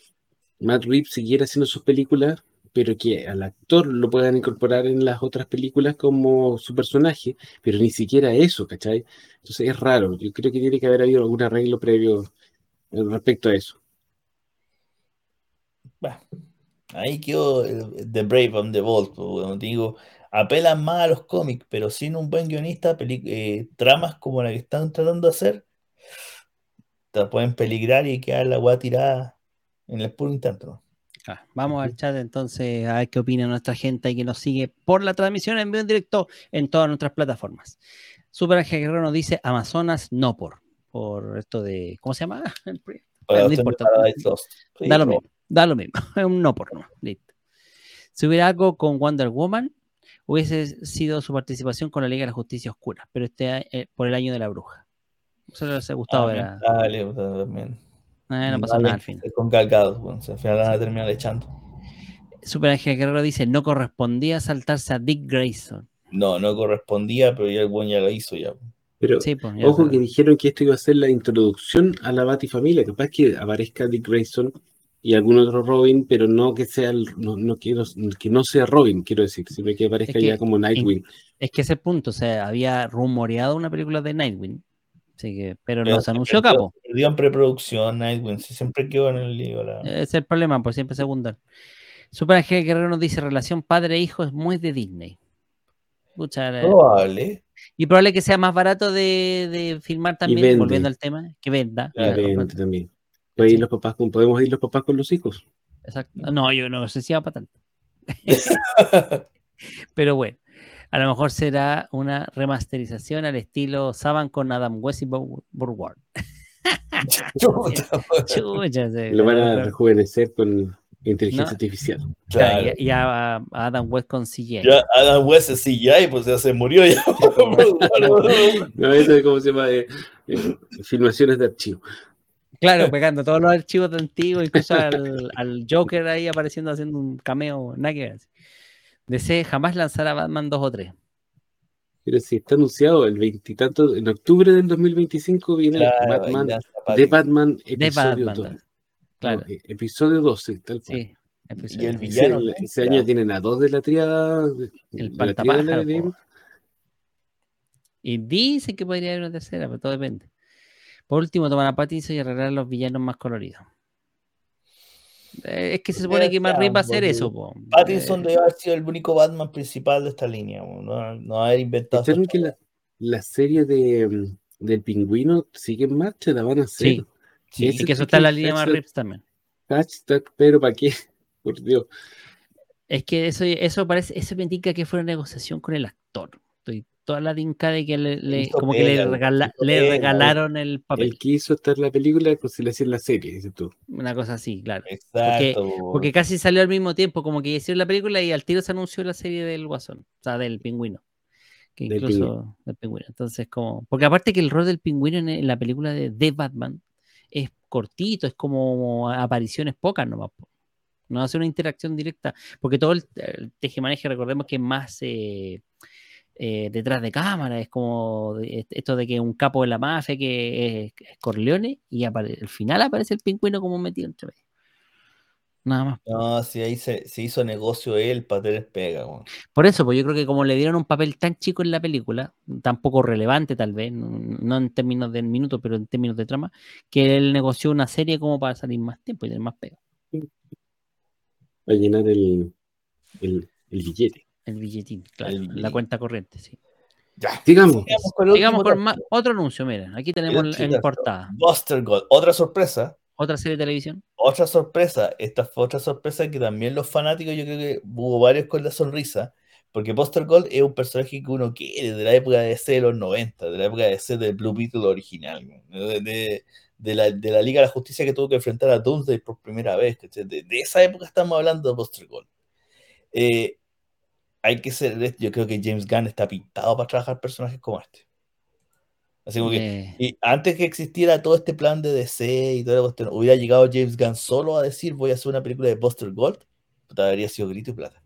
Matt Reeves siguiera haciendo sus películas, pero que al actor lo puedan incorporar en las otras películas como su personaje, pero ni siquiera eso, ¿cachai? Entonces es raro, yo creo que tiene que haber habido algún arreglo previo eh, respecto a eso. ahí quedó The Brave and the Bold, pues, digo, apelan más a los cómics, pero sin un buen guionista, eh, tramas como la que están tratando de hacer, te pueden peligrar y quedar la weá tirada en el puro intento. Ah, vamos al chat entonces a ver qué opina nuestra gente y que nos sigue por la transmisión en vivo en directo en todas nuestras plataformas. Super Ángel Guerrero nos dice Amazonas no por, por esto de, ¿cómo se llama? no importa. Da lo mismo, da lo mismo, es un no por no, listo. Si hubiera algo con Wonder Woman, hubiese sido su participación con la Liga de la Justicia Oscura, pero este eh, por el año de la bruja. Eso les ha gustado ver. Dale, también. Eh, no pasó nada al final. Con calcados, bueno, al final van a terminar echando. Super Ángel Guerrero dice, no correspondía saltarse a Dick Grayson. No, no correspondía, pero ya el buen ya lo hizo ya. Pero pues, ojo que dijeron que esto iba a ser la introducción a la Batifamilia. Capaz que aparezca Dick Grayson y algún otro Robin, pero no que sea el, no, no quiero que no sea Robin, quiero decir, sino que aparezca ya como Nightwing. Es que ese punto, o sea, había rumoreado una película de Nightwing, así que, pero, no se anunció capo. Perdió en preproducción Nightwing, siempre quedó en el lío. Ese es el problema, pues siempre secundan. Super G Guerrero nos dice relación padre-hijo es muy de Disney. Probable. Y probable que sea más barato de, de filmar también, volviendo al tema, que venda. Claro, también. ir los papás con, podemos ir los papás con los hijos. Exacto. No, yo no sé si va para tanto. Pero bueno, a lo mejor será una remasterización al estilo Saban con Adam West y Burward. Lo van a rejuvenecer con inteligencia artificial. Claro. y, a, Adam West con CGI. Ya Adam West es CGI, pues ya se murió ya. no, eso es como se llama eh, eh, filmaciones de archivo. Claro, pegando todos los archivos de antiguos, incluso al, al, Joker ahí apareciendo haciendo un cameo, nada que ver. DC jamás lanzará Batman 2 o 3. Pero si está anunciado el veintitanto, en octubre del 2025 viene el Batman de Batman episodio de Batman, 2. Claro. Episodio 12, tal cual. Sí, y el villano. Ese, año tienen a dos de la triada. El de Y dicen que podría haber una tercera, pero todo depende. Por último, tomar a Pattinson y arreglar los villanos más coloridos. Eh, es que se supone que Matt va a hacer eso. Po. Pattinson debe haber sido el único Batman principal de esta línea. No, no haber inventado. que la, la, serie de, mm, del pingüino sigue en marcha, la van a hacer. Sí, sí y que eso está en la línea más Reeves también. Hashtag, pero ¿para qué? Por Dios. Es que eso, eso parece, eso me indica que fue una negociación con el actor. Toda la dinca de que le, como que le, regalaron el papel. Él quiso estar en la película, pues se le hacía la serie, dices tú. Una cosa así, claro. Exacto. Porque, casi salió al mismo tiempo, como que hicieron la película y al tiro se anunció la serie del Guasón, o sea, del pingüino. Que incluso del pingüino. Entonces, como. Porque aparte que el rol del pingüino en, la película de The Batman es cortito, es como apariciones pocas nomás. No hace una interacción directa, porque todo el, el tejemaneje, recordemos que es más. Eh, eh, detrás de cámara, es como esto de que un capo de la mafia que es, Corleone y al final aparece el pingüino como metido entre medio. Nada más. No, si ahí se, hizo negocio él para tener pega. Por eso, pues yo creo que como le dieron un papel tan chico en la película, tan poco relevante tal vez, no, en términos de minutos, pero en términos de trama, que él negoció una serie como para salir más tiempo y tener más pega. a llenar el, el billete. El billetín, claro. La cuenta corriente, sí. Ya. Digamos. Digamos por otro anuncio, miren. Aquí tenemos en portada. Buster Gold. Otra sorpresa. Otra serie de televisión. Otra sorpresa. Esta fue otra sorpresa que también los fanáticos, yo creo que hubo varios con la sonrisa. Porque Buster Gold es un personaje que uno quiere de la época de C de los 90, de la época de C del Blue Beetle original, de, la, Liga de la Justicia que tuvo que enfrentar a Doomsday por primera vez. De, de esa época estamos hablando de Buster Gold. Eh, hay que ser, yo creo que James Gunn está pintado para trabajar personajes como este. Así como que, y antes que existiera todo este plan de DC y todo esto, hubiera llegado James Gunn solo a decir voy a hacer una película de Buster Gold, te habría sido grito y plata.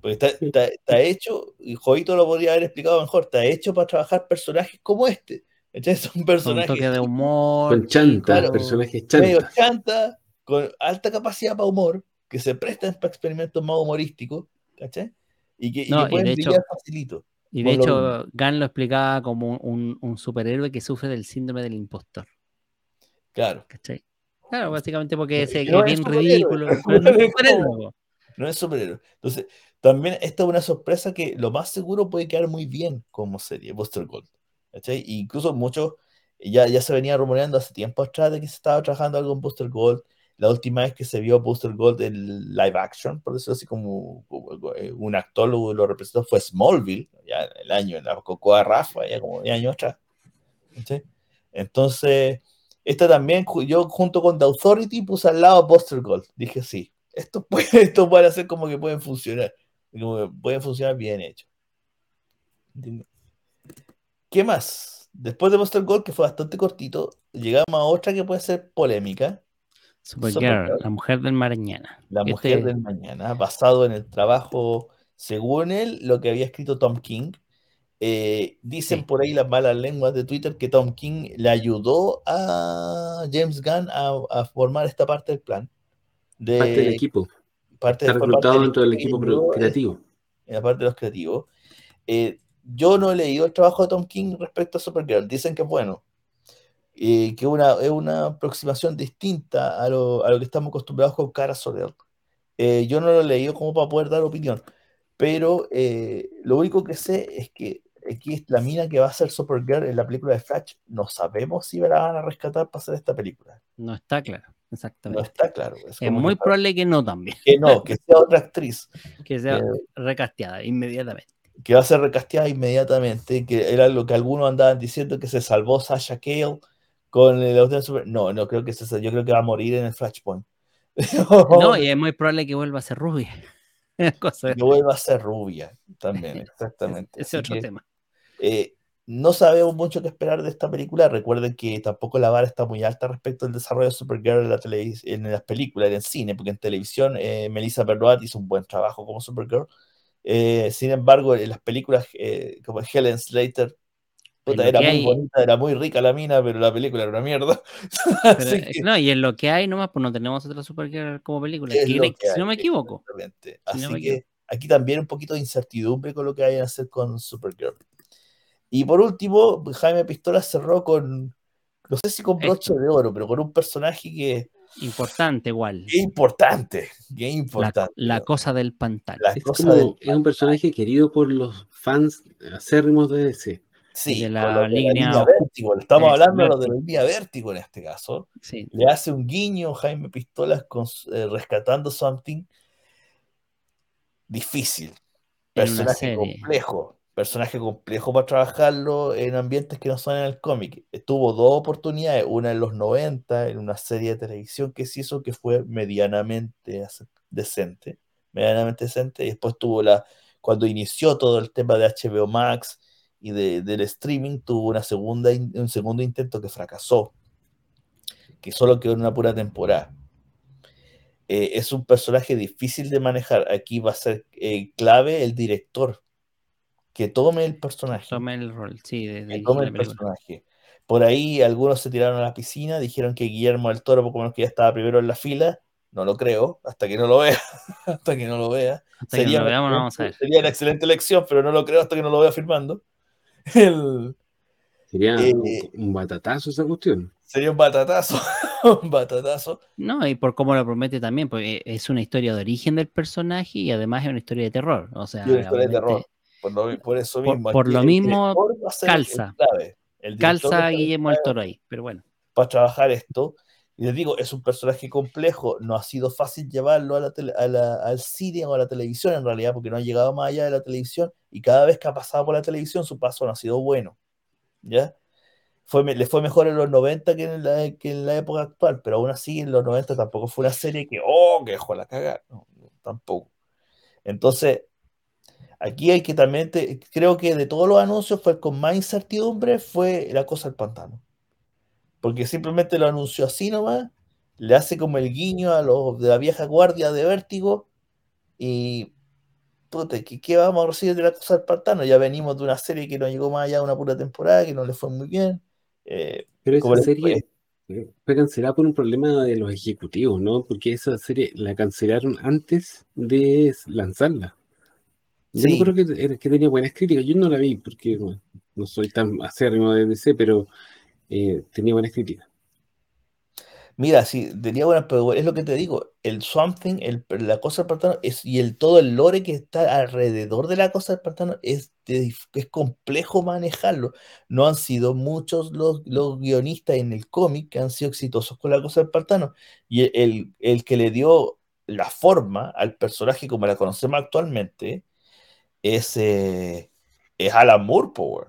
Porque está, está, hecho, y Jovito lo podría haber explicado mejor, está hecho para trabajar personajes como este. Es un personaje. Con toque de humor. Con chanta, personajes chanta. chanta, con alta capacidad para humor, que se prestan para experimentos más humorísticos ¿cachai? Y que, pueden de hecho, facilito. Y de hecho, Gan lo explicaba como un, superhéroe que sufre del síndrome del impostor. Claro. ¿Cachai? Claro, básicamente porque es, bien ridículo. no es superhéroe. Entonces, también esta es una sorpresa que lo más seguro puede quedar muy bien como serie, Buster Gold. ¿cachai? incluso muchos, ya, ya se venía rumoreando hace tiempo atrás de que se estaba trabajando algo en Buster Gold. La última vez que se vio Booster Gold en live action, por decirlo así, como eh, un actor lo, representó, fue Smallville, ya el año, en la Cocoa Rafa, ya como de años atrás. Entonces, esta también, yo junto con The Authority puse al lado Buster Gold. Dije, sí, esto puede, esto puede hacer como que pueden funcionar. pueden funcionar bien hecho. ¿Qué más? Después de Buster Gold, que fue bastante cortito, llegamos a otra que puede ser polémica, Supergirl, la mujer del mañana. La este mujer del mañana, basado en el trabajo, según él, lo que había escrito Tom King. Eh, dicen por ahí las malas lenguas de Twitter que Tom King le ayudó a James Gunn a, formar esta parte del plan. De, parte del equipo. Parte Está reclutado dentro del equipo creativo. En la parte de los creativos. Eh, yo no he leído el trabajo de Tom King respecto a Supergirl. Dicen que es bueno que una, es una aproximación distinta a lo, a lo, que estamos acostumbrados con Cara Soler. Eh, yo no lo he leído como para poder dar opinión, pero eh, lo único que sé es que aquí es la mina que va a ser Supergirl en la película de Flash, no sabemos si la van a rescatar para hacer esta película. No está claro, exactamente. No está claro. Es, muy probable que no también. Que no, que sea otra actriz. que sea recasteada inmediatamente. Que va a ser recasteada inmediatamente, que era lo que algunos andaban diciendo que se salvó Sasha Cale con el Super. No, no creo que se yo creo que va a morir en el Flashpoint. no, y es muy probable que vuelva a ser rubia. que vuelva a ser rubia también, exactamente. Ese otro tema. Eh, no sabemos mucho qué esperar de esta película. Recuerden que tampoco la vara está muy alta respecto al desarrollo de Supergirl en, la en las películas, en el cine, porque en televisión eh, Melissa Benoit hizo un buen trabajo como Supergirl. Eh, sin embargo, en las películas eh, como Helen Slater, era muy bonita, era muy rica la mina, pero la película era una mierda. No, y en lo que hay nomás, pues no tenemos otra Supergirl como película, si no me equivoco. Así que aquí también un poquito de incertidumbre con lo que vayan a hacer con Supergirl. Y por último, Jaime Pistola cerró con, no sé si con broche de oro, pero con un personaje que... Importante igual. Qué importante, qué importante. La, cosa del pantano. Es, un personaje querido por los fans acérrimos de DC. Sí, de la, línea, vértigo. Estamos hablando de la línea vértigo en este caso. Sí. Le hace un guiño Jaime Pistolas con, eh, rescatando something difícil. Personaje complejo personaje complejo para trabajarlo en ambientes que no son en el cómic. Tuvo dos oportunidades, una en los 90, en una serie de televisión que se hizo que fue medianamente decente, medianamente decente, y después tuvo la, cuando inició todo el tema de HBO Max y del streaming, tuvo una segunda, un segundo intento que fracasó, que solo quedó en una pura temporada. Eh, es un personaje difícil de manejar. Aquí va a ser eh, clave el director, que tome el personaje. Tome el rol, sí, de, tome el personaje. Por ahí algunos se tiraron a la piscina, dijeron que Guillermo del Toro, poco menos que ya estaba primero en la fila. No lo creo, hasta que no lo vea. hasta que no lo vea. sería, lo veamos, vamos a ver. Sería una excelente elección, pero no lo creo hasta que no lo vea firmando. Sería eh, un batatazo esa cuestión. Sería un batatazo. un batatazo. No, y por cómo lo promete también, porque es una historia de origen del personaje y además es una historia de terror. O sea, una historia de terror por, eso mismo. Por, lo mismo, calza. calza Guillermo del Toro ahí, pero bueno. Para trabajar esto, y les digo, es un personaje complejo, no ha sido fácil llevarlo al cine o a la televisión en realidad, porque no ha llegado más allá de la televisión, y cada vez que ha pasado por la televisión, su paso no ha sido bueno. ¿Ya? Fue, le fue mejor en los 90 que en, la, que en la época actual, pero aún así en los 90 tampoco fue una serie que, oh, que dejó la cagar. tampoco. Entonces, Aquí hay que también, creo que de todos los anuncios fue con más incertidumbre fue la cosa del pantano. Porque simplemente lo anunció así nomás, le hace como el guiño a los de la vieja guardia de vértigo y puta, ¿qué, vamos a recibir de la cosa del pantano? Ya venimos de una serie que no llegó más allá de una pura temporada, que no le fue muy bien. Eh, Pero esa serie fue cancelada por un problema de los ejecutivos, ¿no? Porque esa serie la cancelaron antes de lanzarla. Yo creo que, que, tenía buenas críticas. Yo no la vi porque no soy tan acérrimo de DC, pero eh, tenía buenas críticas. Mira, sí, tenía buenas, pero es lo que te digo, el something, el, la cosa del pantano, es, y el todo el lore que está alrededor de la cosa del pantano es, es complejo manejarlo. No han sido muchos los, los guionistas en el cómic que han sido exitosos con la cosa del pantano. Y el, el que le dio la forma al personaje como la conocemos actualmente, es, es Alan Moore, Power.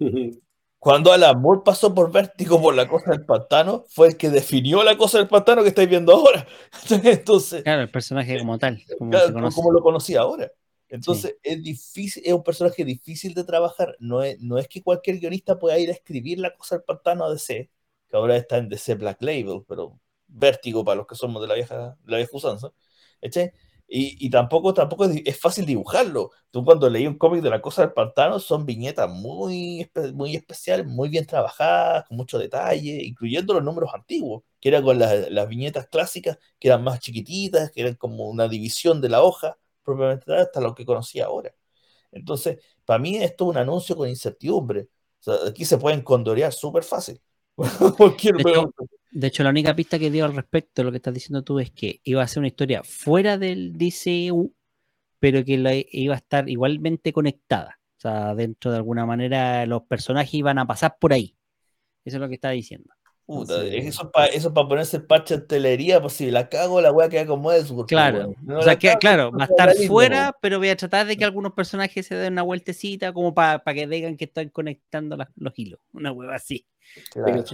Cuando Alan Moore pasó por vértigo por la cosa del pantano, fue el que definió la cosa del pantano que estáis viendo ahora. Entonces, claro, el personaje como tal, como, como lo conocí ahora. Entonces, es difícil, es un personaje difícil de trabajar. No es, no es que cualquier guionista pueda ir a escribir la cosa del pantano a DC, que ahora está en DC Black Label, pero vértigo para los que somos de la vieja, de la vieja usanza. ¿Eché? Y, tampoco, tampoco es, fácil dibujarlo. Tú cuando leí un cómic de la cosa del pantano son viñetas muy, muy especiales, muy bien trabajadas, con mucho detalle, incluyendo los números antiguos, que eran con las, viñetas clásicas, que eran más chiquititas, que eran como una división de la hoja, propiamente hasta lo que conocía ahora. Entonces, para mí esto es un anuncio con incertidumbre. aquí se pueden condorear súper fácil. De hecho, la única pista que dio al respecto de lo que estás diciendo tú es que iba a ser una historia fuera del DCU, pero que iba a estar igualmente conectada. O sea, dentro de alguna manera los personajes iban a pasar por ahí. Eso es lo que está diciendo. Puta, eso es para eso para ponerse el parche de telería, pues si la cago, la weá queda como es. Claro, o sea, que, claro, va a estar fuera, pero voy a tratar de que algunos personajes se den una vueltecita como para que digan que están conectando los hilos, una hueva así. Claro.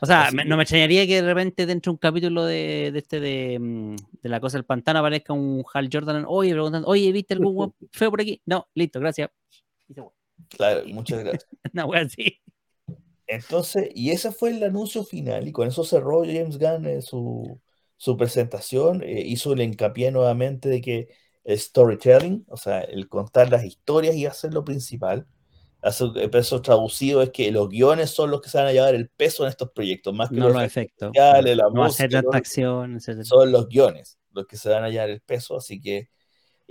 O sea, no me extrañaría que de repente dentro de un capítulo de, este de, mm, de, la cosa del pantano aparezca un Hal Jordan, oye, preguntando, oye, ¿viste algún feo por aquí? No, listo, gracias. Claro, muchas gracias. Una wea así. Entonces, y ese fue el anuncio final, y con eso cerró James Gunn eh, su, su, presentación, eh, hizo el hincapié nuevamente de que el storytelling, o sea, el contar las historias a ser lo principal. El peso traducido es que los guiones son los que se van a llevar el peso en estos proyectos, más que no los, efectos. no hacer tanta acción, etc. Son los guiones los que se van a llevar el peso, así que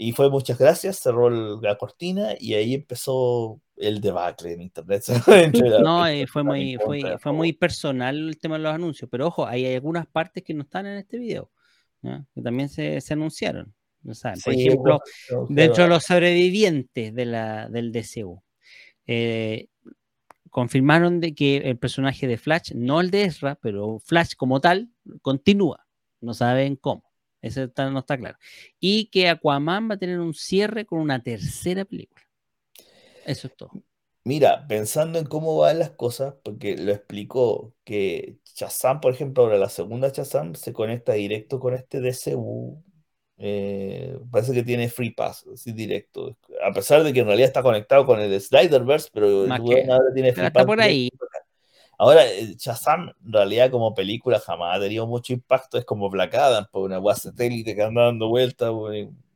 y fue muchas gracias, cerró la cortina y ahí empezó el debacle en internet. no, eh, fue, muy, fue, fue, muy personal el tema de los anuncios, pero ojo, hay algunas partes que no están en este video, que también se, se anunciaron. Por ejemplo, dentro de los sobrevivientes de la, del DCU, eh, confirmaron de que el personaje de Flash, no el de Ezra, pero Flash como tal, continúa. No saben cómo. Eso no está claro. Y que Aquaman va a tener un cierre con una tercera película. Eso es todo. Mira, pensando en cómo van las cosas, porque lo explicó que Shazam, por ejemplo, ahora la segunda Shazam se conecta directo con este DCU. Eh, parece que tiene free pass, así directo. A pesar de que en realidad está conectado con el Sliderverse, pero ahora tiene free pass. Por ahí. Ahora, Shazam, en realidad, como película, jamás ha tenido mucho impacto. Es como Black Adam, por una guasa satélite que anda dando vueltas.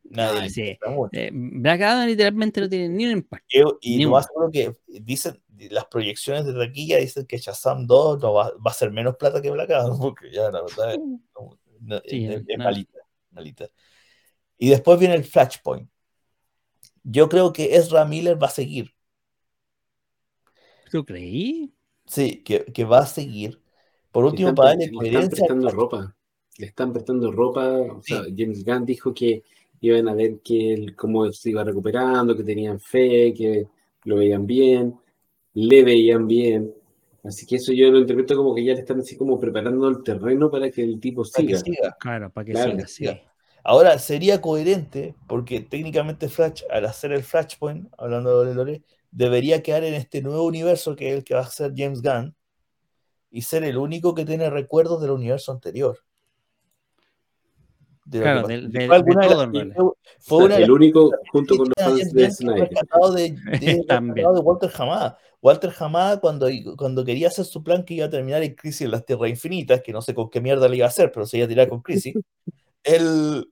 Nadie ah, mucho. Eh, Black Adam literalmente no tiene ni un impacto. Y, más que dicen, las proyecciones de taquilla dicen que Shazam 2 no va, va, a ser menos plata que Black Adam, porque ya la verdad es, malita, malita. Y después viene el Flashpoint. Yo creo que Ezra Miller va a seguir. ¿Tú creí? Sí, que, que va a seguir. Por último, para darle Le están prestando ropa. Le están prestando ropa. O sea, James Gunn dijo que iban a ver que él, cómo se iba recuperando, que tenían fe, que lo veían bien, le veían bien. Así que eso yo lo interpreto como que ya le están así como preparando el terreno para que el tipo siga. Claro, para que siga, Ahora, sería coherente, porque técnicamente Flash, al hacer el Flashpoint, hablando de Lore, debería quedar en este nuevo universo que es el que va a ser James Gunn y ser el único que tiene recuerdos del universo anterior. claro, del, todo, fue el único junto con los fans de Snyder. De, Walter Hamada. Walter Hamada cuando, cuando quería hacer su plan que iba a terminar en Crisis en las Tierras Infinitas, que no sé con qué mierda le iba a hacer, pero se iba a tirar con Crisis, él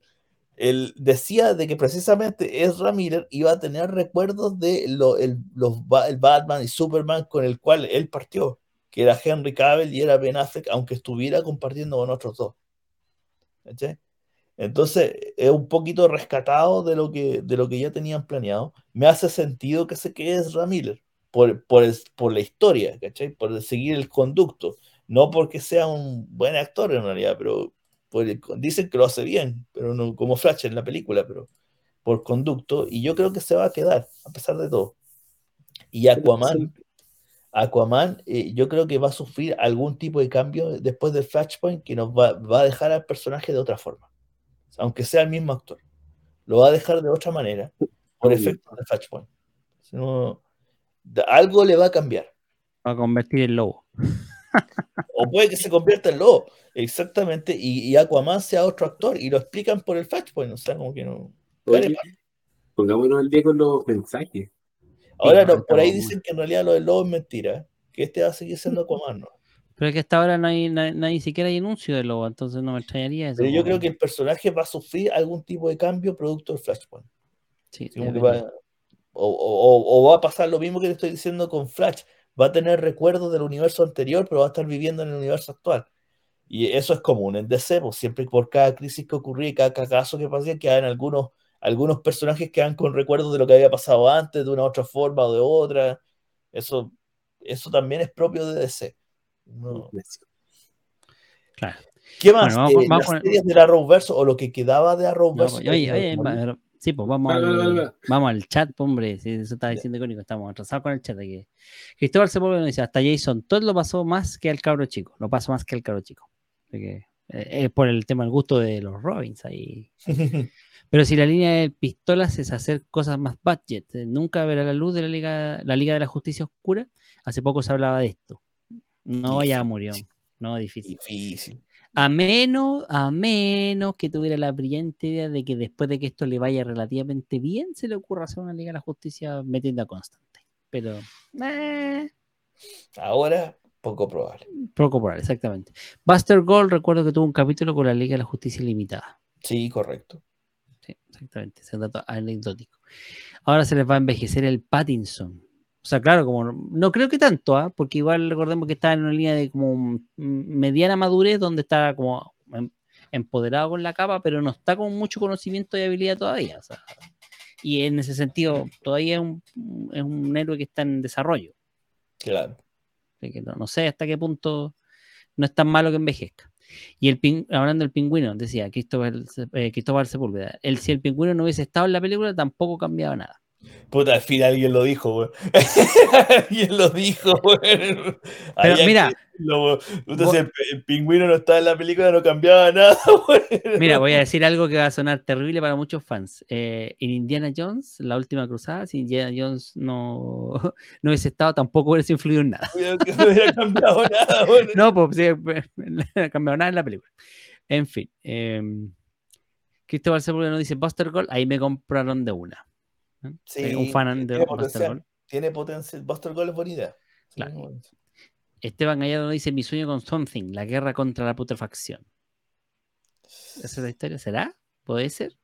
él decía de que precisamente Ezra Miller iba a tener recuerdos de lo, el, los, el Batman y Superman con el cual él partió, que era Henry Cavill y era Ben Affleck, aunque estuviera compartiendo con otros dos. Entonces, es un poquito rescatado de lo, que, de lo que ya tenían planeado. Me hace sentido que se quede Ezra Miller por, por, por la historia, ¿cachai? Por seguir el conducto. No porque sea un buen actor en realidad, pero dicen que lo hace bien, pero no como Flash en la película, pero por conducto, y yo creo que se va a quedar, a pesar de todo. Y Aquaman, Aquaman, eh, yo creo que va a sufrir algún tipo de cambio después del Flashpoint que nos va, va, a dejar al personaje de otra forma, aunque sea el mismo actor. Lo va a dejar de otra manera, por efecto del Flashpoint. algo le va a cambiar. Va a convertir en lobo. O puede que se convierta en lobo. Exactamente, y, Aquaman sea otro actor y lo explican por el Flashpoint, o sea, como que no. pongámonos al día con los mensajes. Ahora, no, por ahí dicen que en realidad lo del lobo es mentira, que este va a seguir siendo Aquaman, ¿no? Pero es que hasta ahora no hay, ni siquiera hay anuncio de lobo, entonces no me extrañaría eso. Pero yo creo que el personaje va a sufrir algún tipo de cambio producto del Flashpoint. Sí, o, va a pasar lo mismo que te estoy diciendo con Flash. Va a tener recuerdos del universo anterior, pero va a estar viviendo en el universo actual. Y eso es común en DC, pues siempre por cada crisis que ocurría y cada caso que pasaba, quedan algunos, algunos personajes quedan con recuerdos de lo que había pasado antes, de una otra forma o de otra. Eso, eso también es propio de DC. Claro. ¿Qué más? Bueno, vamos, eh, las series del Arrowverse o lo que quedaba de Arrowverse. No, oye, oye, Sí, pues vamos, al, vamos al chat, hombre. Si eso está diciendo icónico, estamos atrasados con el chat. Aquí. Cristóbal Sepúlveda dice: Hasta Jason, todo lo pasó más que al cabro chico. Lo pasó más que al cabro chico. Eh, es por el tema del gusto de los Robins ahí. Pero si la línea de pistolas es hacer cosas más budget, eh, nunca verá la luz de la Liga, la Liga de la Justicia Oscura. Hace poco se hablaba de esto. No vaya a morir. No, difícil. Difícil. A menos, a menos que tuviera la brillante idea de que después de que esto le vaya relativamente bien, se le ocurra hacer una Liga de la Justicia metiendo a constante. Pero. Eh. Ahora, poco probable. Poco probable, exactamente. Buster Gold, recuerdo que tuvo un capítulo con la Liga de la Justicia Limitada. Sí, correcto. Sí, exactamente. Ese dato anecdótico. Ahora se les va a envejecer el Pattinson. O sea, claro, como no creo que tanto, ¿ah? porque igual recordemos que está en una línea de como mediana madurez donde está como em, empoderado con la capa, pero no está con mucho conocimiento y habilidad todavía. y en ese sentido, todavía es un, héroe que está en desarrollo. Claro. no, sé hasta qué punto no es tan malo que envejezca. Y el hablando del pingüino, decía Cristóbal, eh, Cristóbal Sepúlveda, el, si el pingüino no hubiese estado en la película, tampoco cambiaba nada. Puta, al fin alguien lo dijo, alguien lo dijo. Pero mira. entonces el, pingüino no estaba en la película, no cambiaba nada, güey. Mira, voy a decir algo que va a sonar terrible para muchos fans. Eh, en Indiana Jones, la última cruzada, si Indiana Jones no, no hubiese estado, tampoco hubiese influido en nada. no hubiera cambiado nada. No, pues sí, no ha cambiado nada en la película. En fin. Eh, Cristóbal Sepúlveda nos dice Buster Gold, ahí me compraron de una. Sí, un fan de Buster Gold. Tiene potencial. Buster Gold es buena idea. Esteban Gallardo dice: Mi sueño con Something, la guerra contra la putrefacción. ¿Esa es la historia? ¿Será? ¿Puede ser?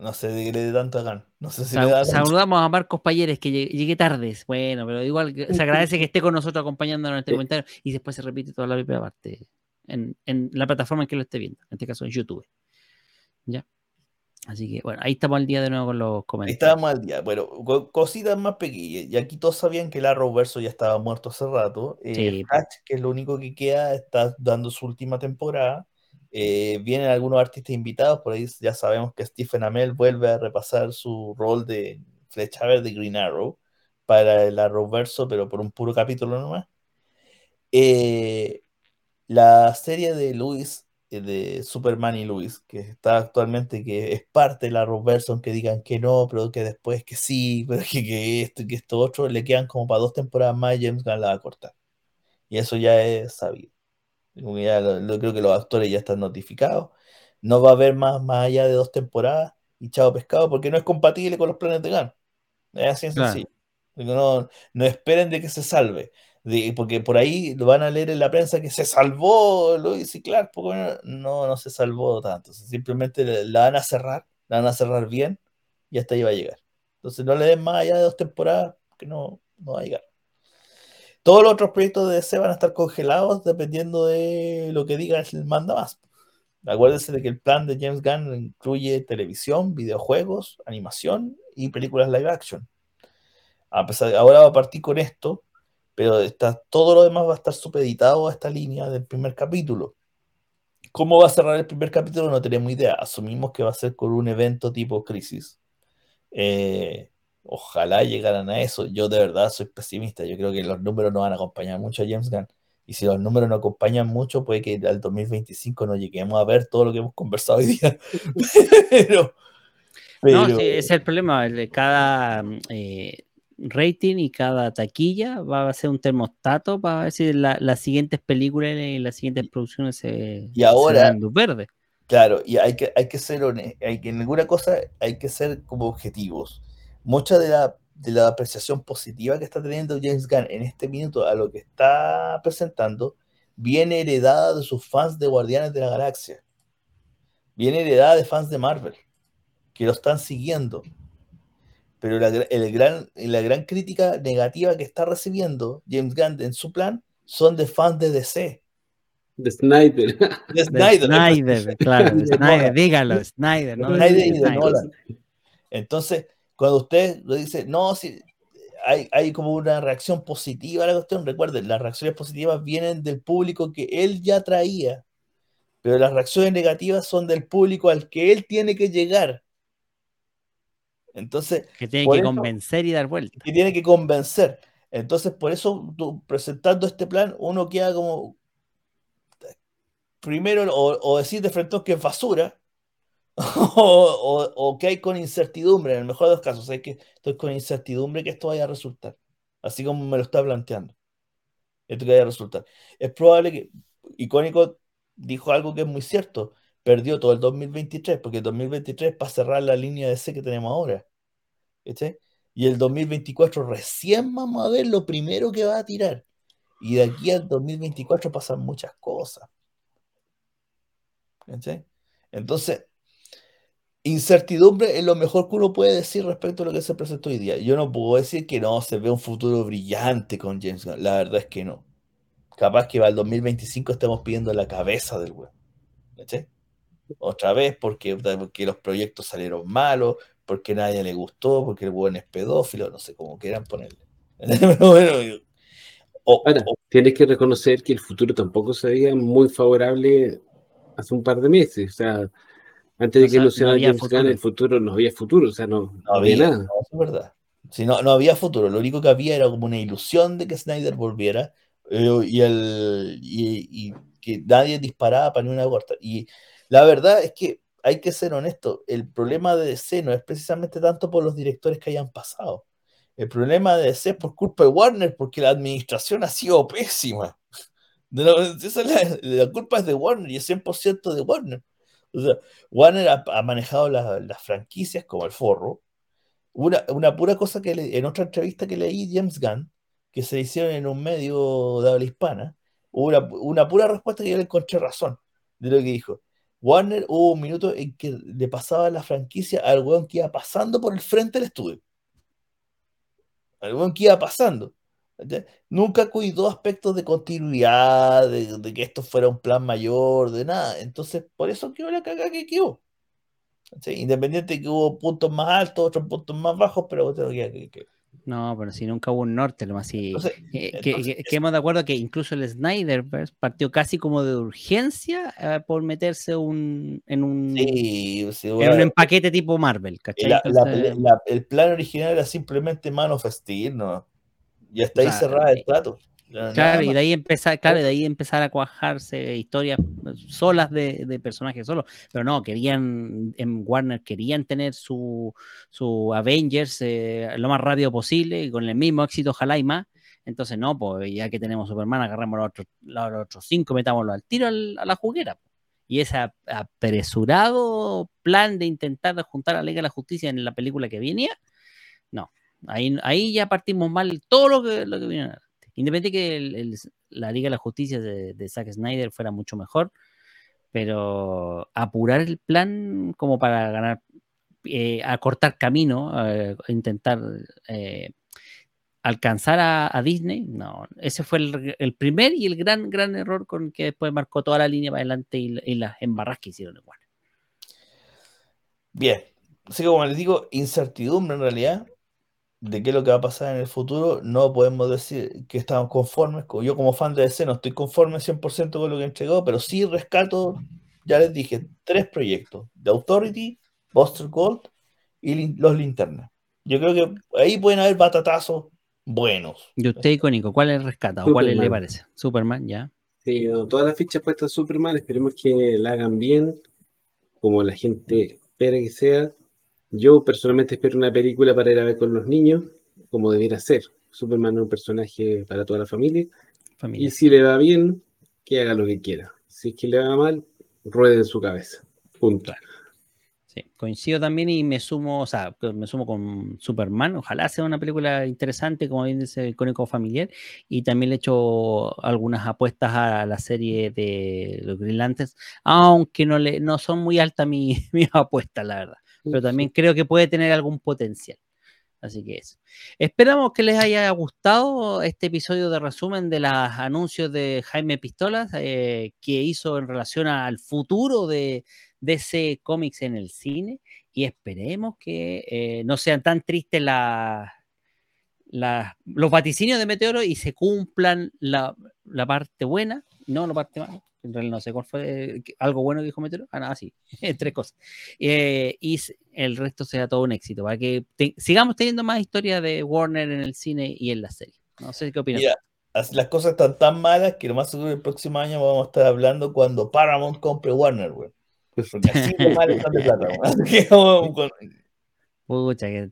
No sé de qué le dé tanto a No sé si Saludamos a Marcos Payeres, que llegué, tarde. Bueno, pero igual se agradece que esté con nosotros acompañándonos en este comentario y después se repite toda la primera parte en, en la plataforma en que lo esté viendo, en este caso en YouTube. ¿Ya? Así que bueno, ahí estamos al día de nuevo con los comentarios. Estábamos al día. Bueno, cositas más pequeñas. Y aquí todos sabían que el Arrowverso ya estaba muerto hace rato. Eh, que es lo único que queda, está dando su última temporada. Eh, vienen algunos artistas invitados, por ahí ya sabemos que Stephen Amell vuelve a repasar su rol de Flecha Verde Green Arrow para el Arrowverso, pero por un puro capítulo nomás. Eh, la serie de Luis de Superman y Luis, que está actualmente, que es parte de la Robertson, que digan que no, pero que después que sí, pero que, que esto y que esto otro, le quedan como para dos temporadas más y James Gunn la va a cortar. Y eso ya es sabido. Ya lo, creo que los actores ya están notificados. No va a haber más, más allá de dos temporadas y chao pescado, porque no es compatible con los planes de Gunn. Es así en sencillo. No, no esperen de que se salve porque por ahí lo van a leer en la prensa que se salvó Luis y Clark, no, no se salvó tanto, simplemente la van a cerrar, la van a cerrar bien y hasta ahí va a llegar. Entonces no le den más allá de dos temporadas, que no, no va a llegar. Todos los otros proyectos de DC van a estar congelados dependiendo de lo que diga el manda más. Acuérdense de que el plan de James Gunn incluye televisión, videojuegos, animación y películas live action. A pesar de, ahora va a partir con esto, pero está, todo lo demás va a estar supeditado a esta línea del primer capítulo. ¿Cómo va a cerrar el primer capítulo? No tenemos idea. Asumimos que va a ser con un evento tipo crisis. Eh, ojalá llegaran a eso. Yo de verdad soy pesimista. Yo creo que los números no van a acompañar mucho a James Gunn. Y si los números no acompañan mucho, puede que al 2025 no lleguemos a ver todo lo que hemos conversado hoy día. pero, No, sí, ese es el problema. Cada eh, rating y cada taquilla va a ser un termostato para ver si las siguientes películas y las siguientes producciones se, y ahora, luz verde. Claro, y hay que, hay que ser honesto, hay que en alguna cosa hay que ser como objetivos. Mucha de la, de la apreciación positiva que está teniendo James Gunn en este minuto a lo que está presentando viene heredada de sus fans de Guardianes de la Galaxia. Viene heredada de fans de Marvel, que lo están siguiendo pero la, el gran, la gran crítica negativa que está recibiendo James Gunn en su plan son de fans de DC. De Snyder. De Snyder, Snyder claro, de Snyder, dígalo, Snyder, ¿no? Snyder y de Nolan. Entonces, cuando usted lo dice, no, si hay, hay como una reacción positiva a la cuestión, recuerden, las reacciones positivas vienen del público que él ya traía. pero las reacciones negativas son del público al que él tiene que llegar. Entonces. Que tiene que convencer y dar vuelta. Que tiene que convencer. Entonces, por eso, presentando este plan, uno queda como. Primero, o, decir de frente que es basura, o, que hay con incertidumbre, en el mejor de los casos, hay que estoy con incertidumbre que esto vaya a resultar, así como me lo está planteando. Esto que vaya a resultar. Es probable que Icónico dijo algo que es muy cierto, perdió todo el 2023, porque el 2023 para cerrar la línea de C que tenemos ahora. Y el 2024 recién vamos a ver lo primero que va a tirar. Y de aquí al 2024 pasan muchas cosas. Entonces, incertidumbre es lo mejor que uno puede decir respecto a lo que se presentó hoy día. Yo no puedo decir que no se ve un futuro brillante con James Gunn. La verdad es que no. Capaz que va el 2025 estemos pidiendo la cabeza del web. Otra vez porque, porque los proyectos salieron malos, porque nadie le gustó, porque el buen es pedófilo, no sé cómo quieran ponerle. Ahora, tienes que reconocer que el futuro tampoco se veía muy favorable hace un par de meses. O sea, antes de que no sea James Gunn, el futuro no había futuro, o sea, no, había, nada. No, es verdad. Si no, no había futuro, lo único que había era como una ilusión de que Snyder volviera eh, y, el, y, que nadie disparaba para ni una corta. Y la verdad es que hay que ser honesto, el problema de DC no es precisamente tanto por los directores que hayan pasado. El problema de DC es por culpa de Warner, porque la administración ha sido pésima. La, culpa es de Warner y es 100% de Warner. O sea, Warner ha, manejado las franquicias como el forro. Una, pura cosa que en otra entrevista que leí James Gunn, que se hicieron en un medio de habla hispana, una, una pura respuesta que yo le encontré razón de lo que dijo. Warner hubo un minuto en que le pasaba la franquicia al weón que iba pasando por el frente del estudio. Al weón que iba pasando. Nunca cuidó aspectos de continuidad, de, que esto fuera un plan mayor, de nada. Entonces, por eso quedó la cagada que quedó. Independiente de que hubo puntos más altos, otros puntos más bajos, pero que, que, no, pero si nunca hubo un norte, lo más así. Eh, que, hemos de acuerdo que incluso el Snyder partió casi como de urgencia eh, por meterse un, en un, en un empaquete tipo Marvel, el plan original era simplemente Man of Steel, ¿no? Y hasta ahí cerrada el trato. Claro, y de ahí empezar, claro, de ahí empezar a cuajarse historias solas de, personajes solos. Pero no, querían, en Warner querían tener su, su Avengers eh, lo más rápido posible y con el mismo éxito, ojalá y más. Entonces, no, pues ya que tenemos Superman, agarramos los otros, los otros cinco, metámoslo al tiro a la juguera. Y ese apresurado plan de intentar juntar a la Liga de la Justicia en la película que venía, no. Ahí, ahí ya partimos mal todo lo que, lo que viene. Independiente que la Liga de la Justicia de, Zack Snyder fuera mucho mejor, pero apurar el plan como para ganar, eh, acortar camino, eh, intentar eh, alcanzar a, Disney, no, ese fue el, primer y el gran, gran error con que después marcó toda la línea para adelante y, las embarras que hicieron igual. Bien, así que como les digo, incertidumbre en realidad, de qué es lo que va a pasar en el futuro, no podemos decir que estamos conformes. Yo como fan de DC no estoy conforme 100% con lo que entregó, pero sí rescato, ya les dije, tres proyectos, The Authority, Buster Gold y los linternas. Yo creo que ahí pueden haber batatazos buenos. ¿Y usted, icónico, cuál es rescata o cuál le parece? Superman, ya. Sí, todas las fichas puestas Superman, esperemos que la hagan bien, como la gente espera que sea yo personalmente espero una película para ir a ver con los niños, como debiera ser. Superman es un personaje para toda la familia. Y si le va bien, que haga lo que quiera. Si es que le va mal, ruede en su cabeza. Punto. Sí, coincido también y me sumo, o sea, me sumo con Superman. Ojalá sea una película interesante, como bien dice el cónico familiar. Y también le he hecho algunas apuestas a la serie de los Green aunque no, le, no son muy altas mis apuestas, la verdad pero también creo que puede tener algún potencial. Así que eso. Esperamos que les haya gustado este episodio de resumen de los anuncios de Jaime Pistolas eh, que hizo en relación al futuro de, DC Comics en el cine y esperemos que eh, no sean tan tristes los vaticinios de Meteoro y se cumplan la, la parte buena No, no parte mal. En realidad no sé cuál fue algo bueno que dijo Meteoro. Ah, nada, sí. Tres cosas. Eh, y el resto sea todo un éxito. Para que sigamos teniendo más historias de Warner en el cine y en la serie. No sé qué opinas. las cosas están tan malas que lo más seguro el próximo año vamos a estar hablando cuando Paramount compre Warner, güey. Porque así de mal están de plata, Pucha, que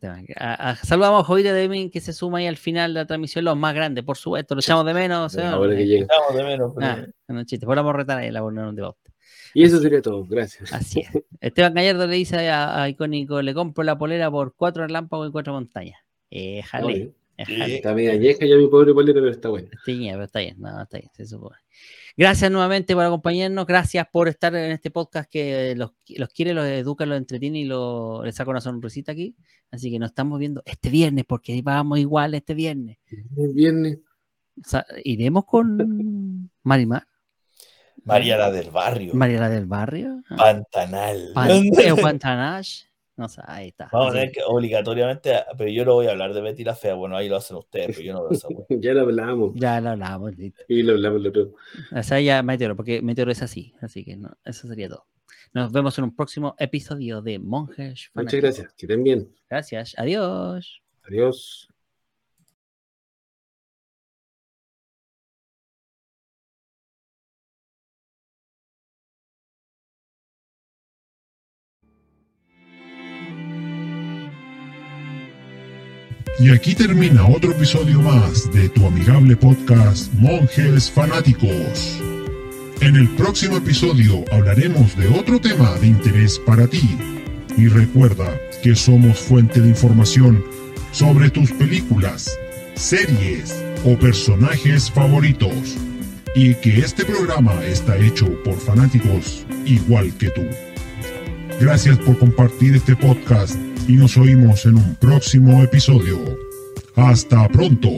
saludamos a Jovita Deming que se suma ahí al final de la transmisión, los más grandes, por supuesto, lo echamos de menos. Ahora que echamos de menos. Pero... Ah, no chiste, a retar ahí la no de Bauta. Y eso sería todo, gracias. Así es. Esteban Gallardo le dice a, Icónico, le compro la polera por cuatro relámpagos y cuatro montañas. Eh, jale. Está media vieja ya mi pobre polera, pero está buena. Sí, pero está bien, no, está bien, se supone. Gracias nuevamente por acompañarnos, gracias por estar en este podcast que los, quiere, los educa, los entretiene y lo, les saca una sonrisita aquí. Así que nos estamos viendo este viernes, porque vamos igual este viernes. El viernes. iremos con Marimar. María la del barrio. María la del barrio. Pantanal. Pantanal. No sé, ahí está. Vamos a tener que obligatoriamente, pero yo lo voy a hablar de Betty la Fea. Bueno, ahí lo hacen ustedes, pero yo no lo sé. ya lo hablamos. Ya lo hablamos. Y lo hablamos lo otro. O sea, ya Meteoro, porque Meteoro es así. Así que no, eso sería todo. Nos vemos en un próximo episodio de Monjes. Muchas gracias. Que estén bien. Gracias. Adiós. Adiós. Y aquí termina otro episodio más de tu amigable podcast Monjes Fanáticos. En el próximo episodio hablaremos de otro tema de interés para ti. Y recuerda que somos fuente de información sobre tus películas, series o personajes favoritos. Y que este programa está hecho por fanáticos igual que tú. Gracias por compartir este podcast y nos oímos en un próximo episodio. Hasta pronto.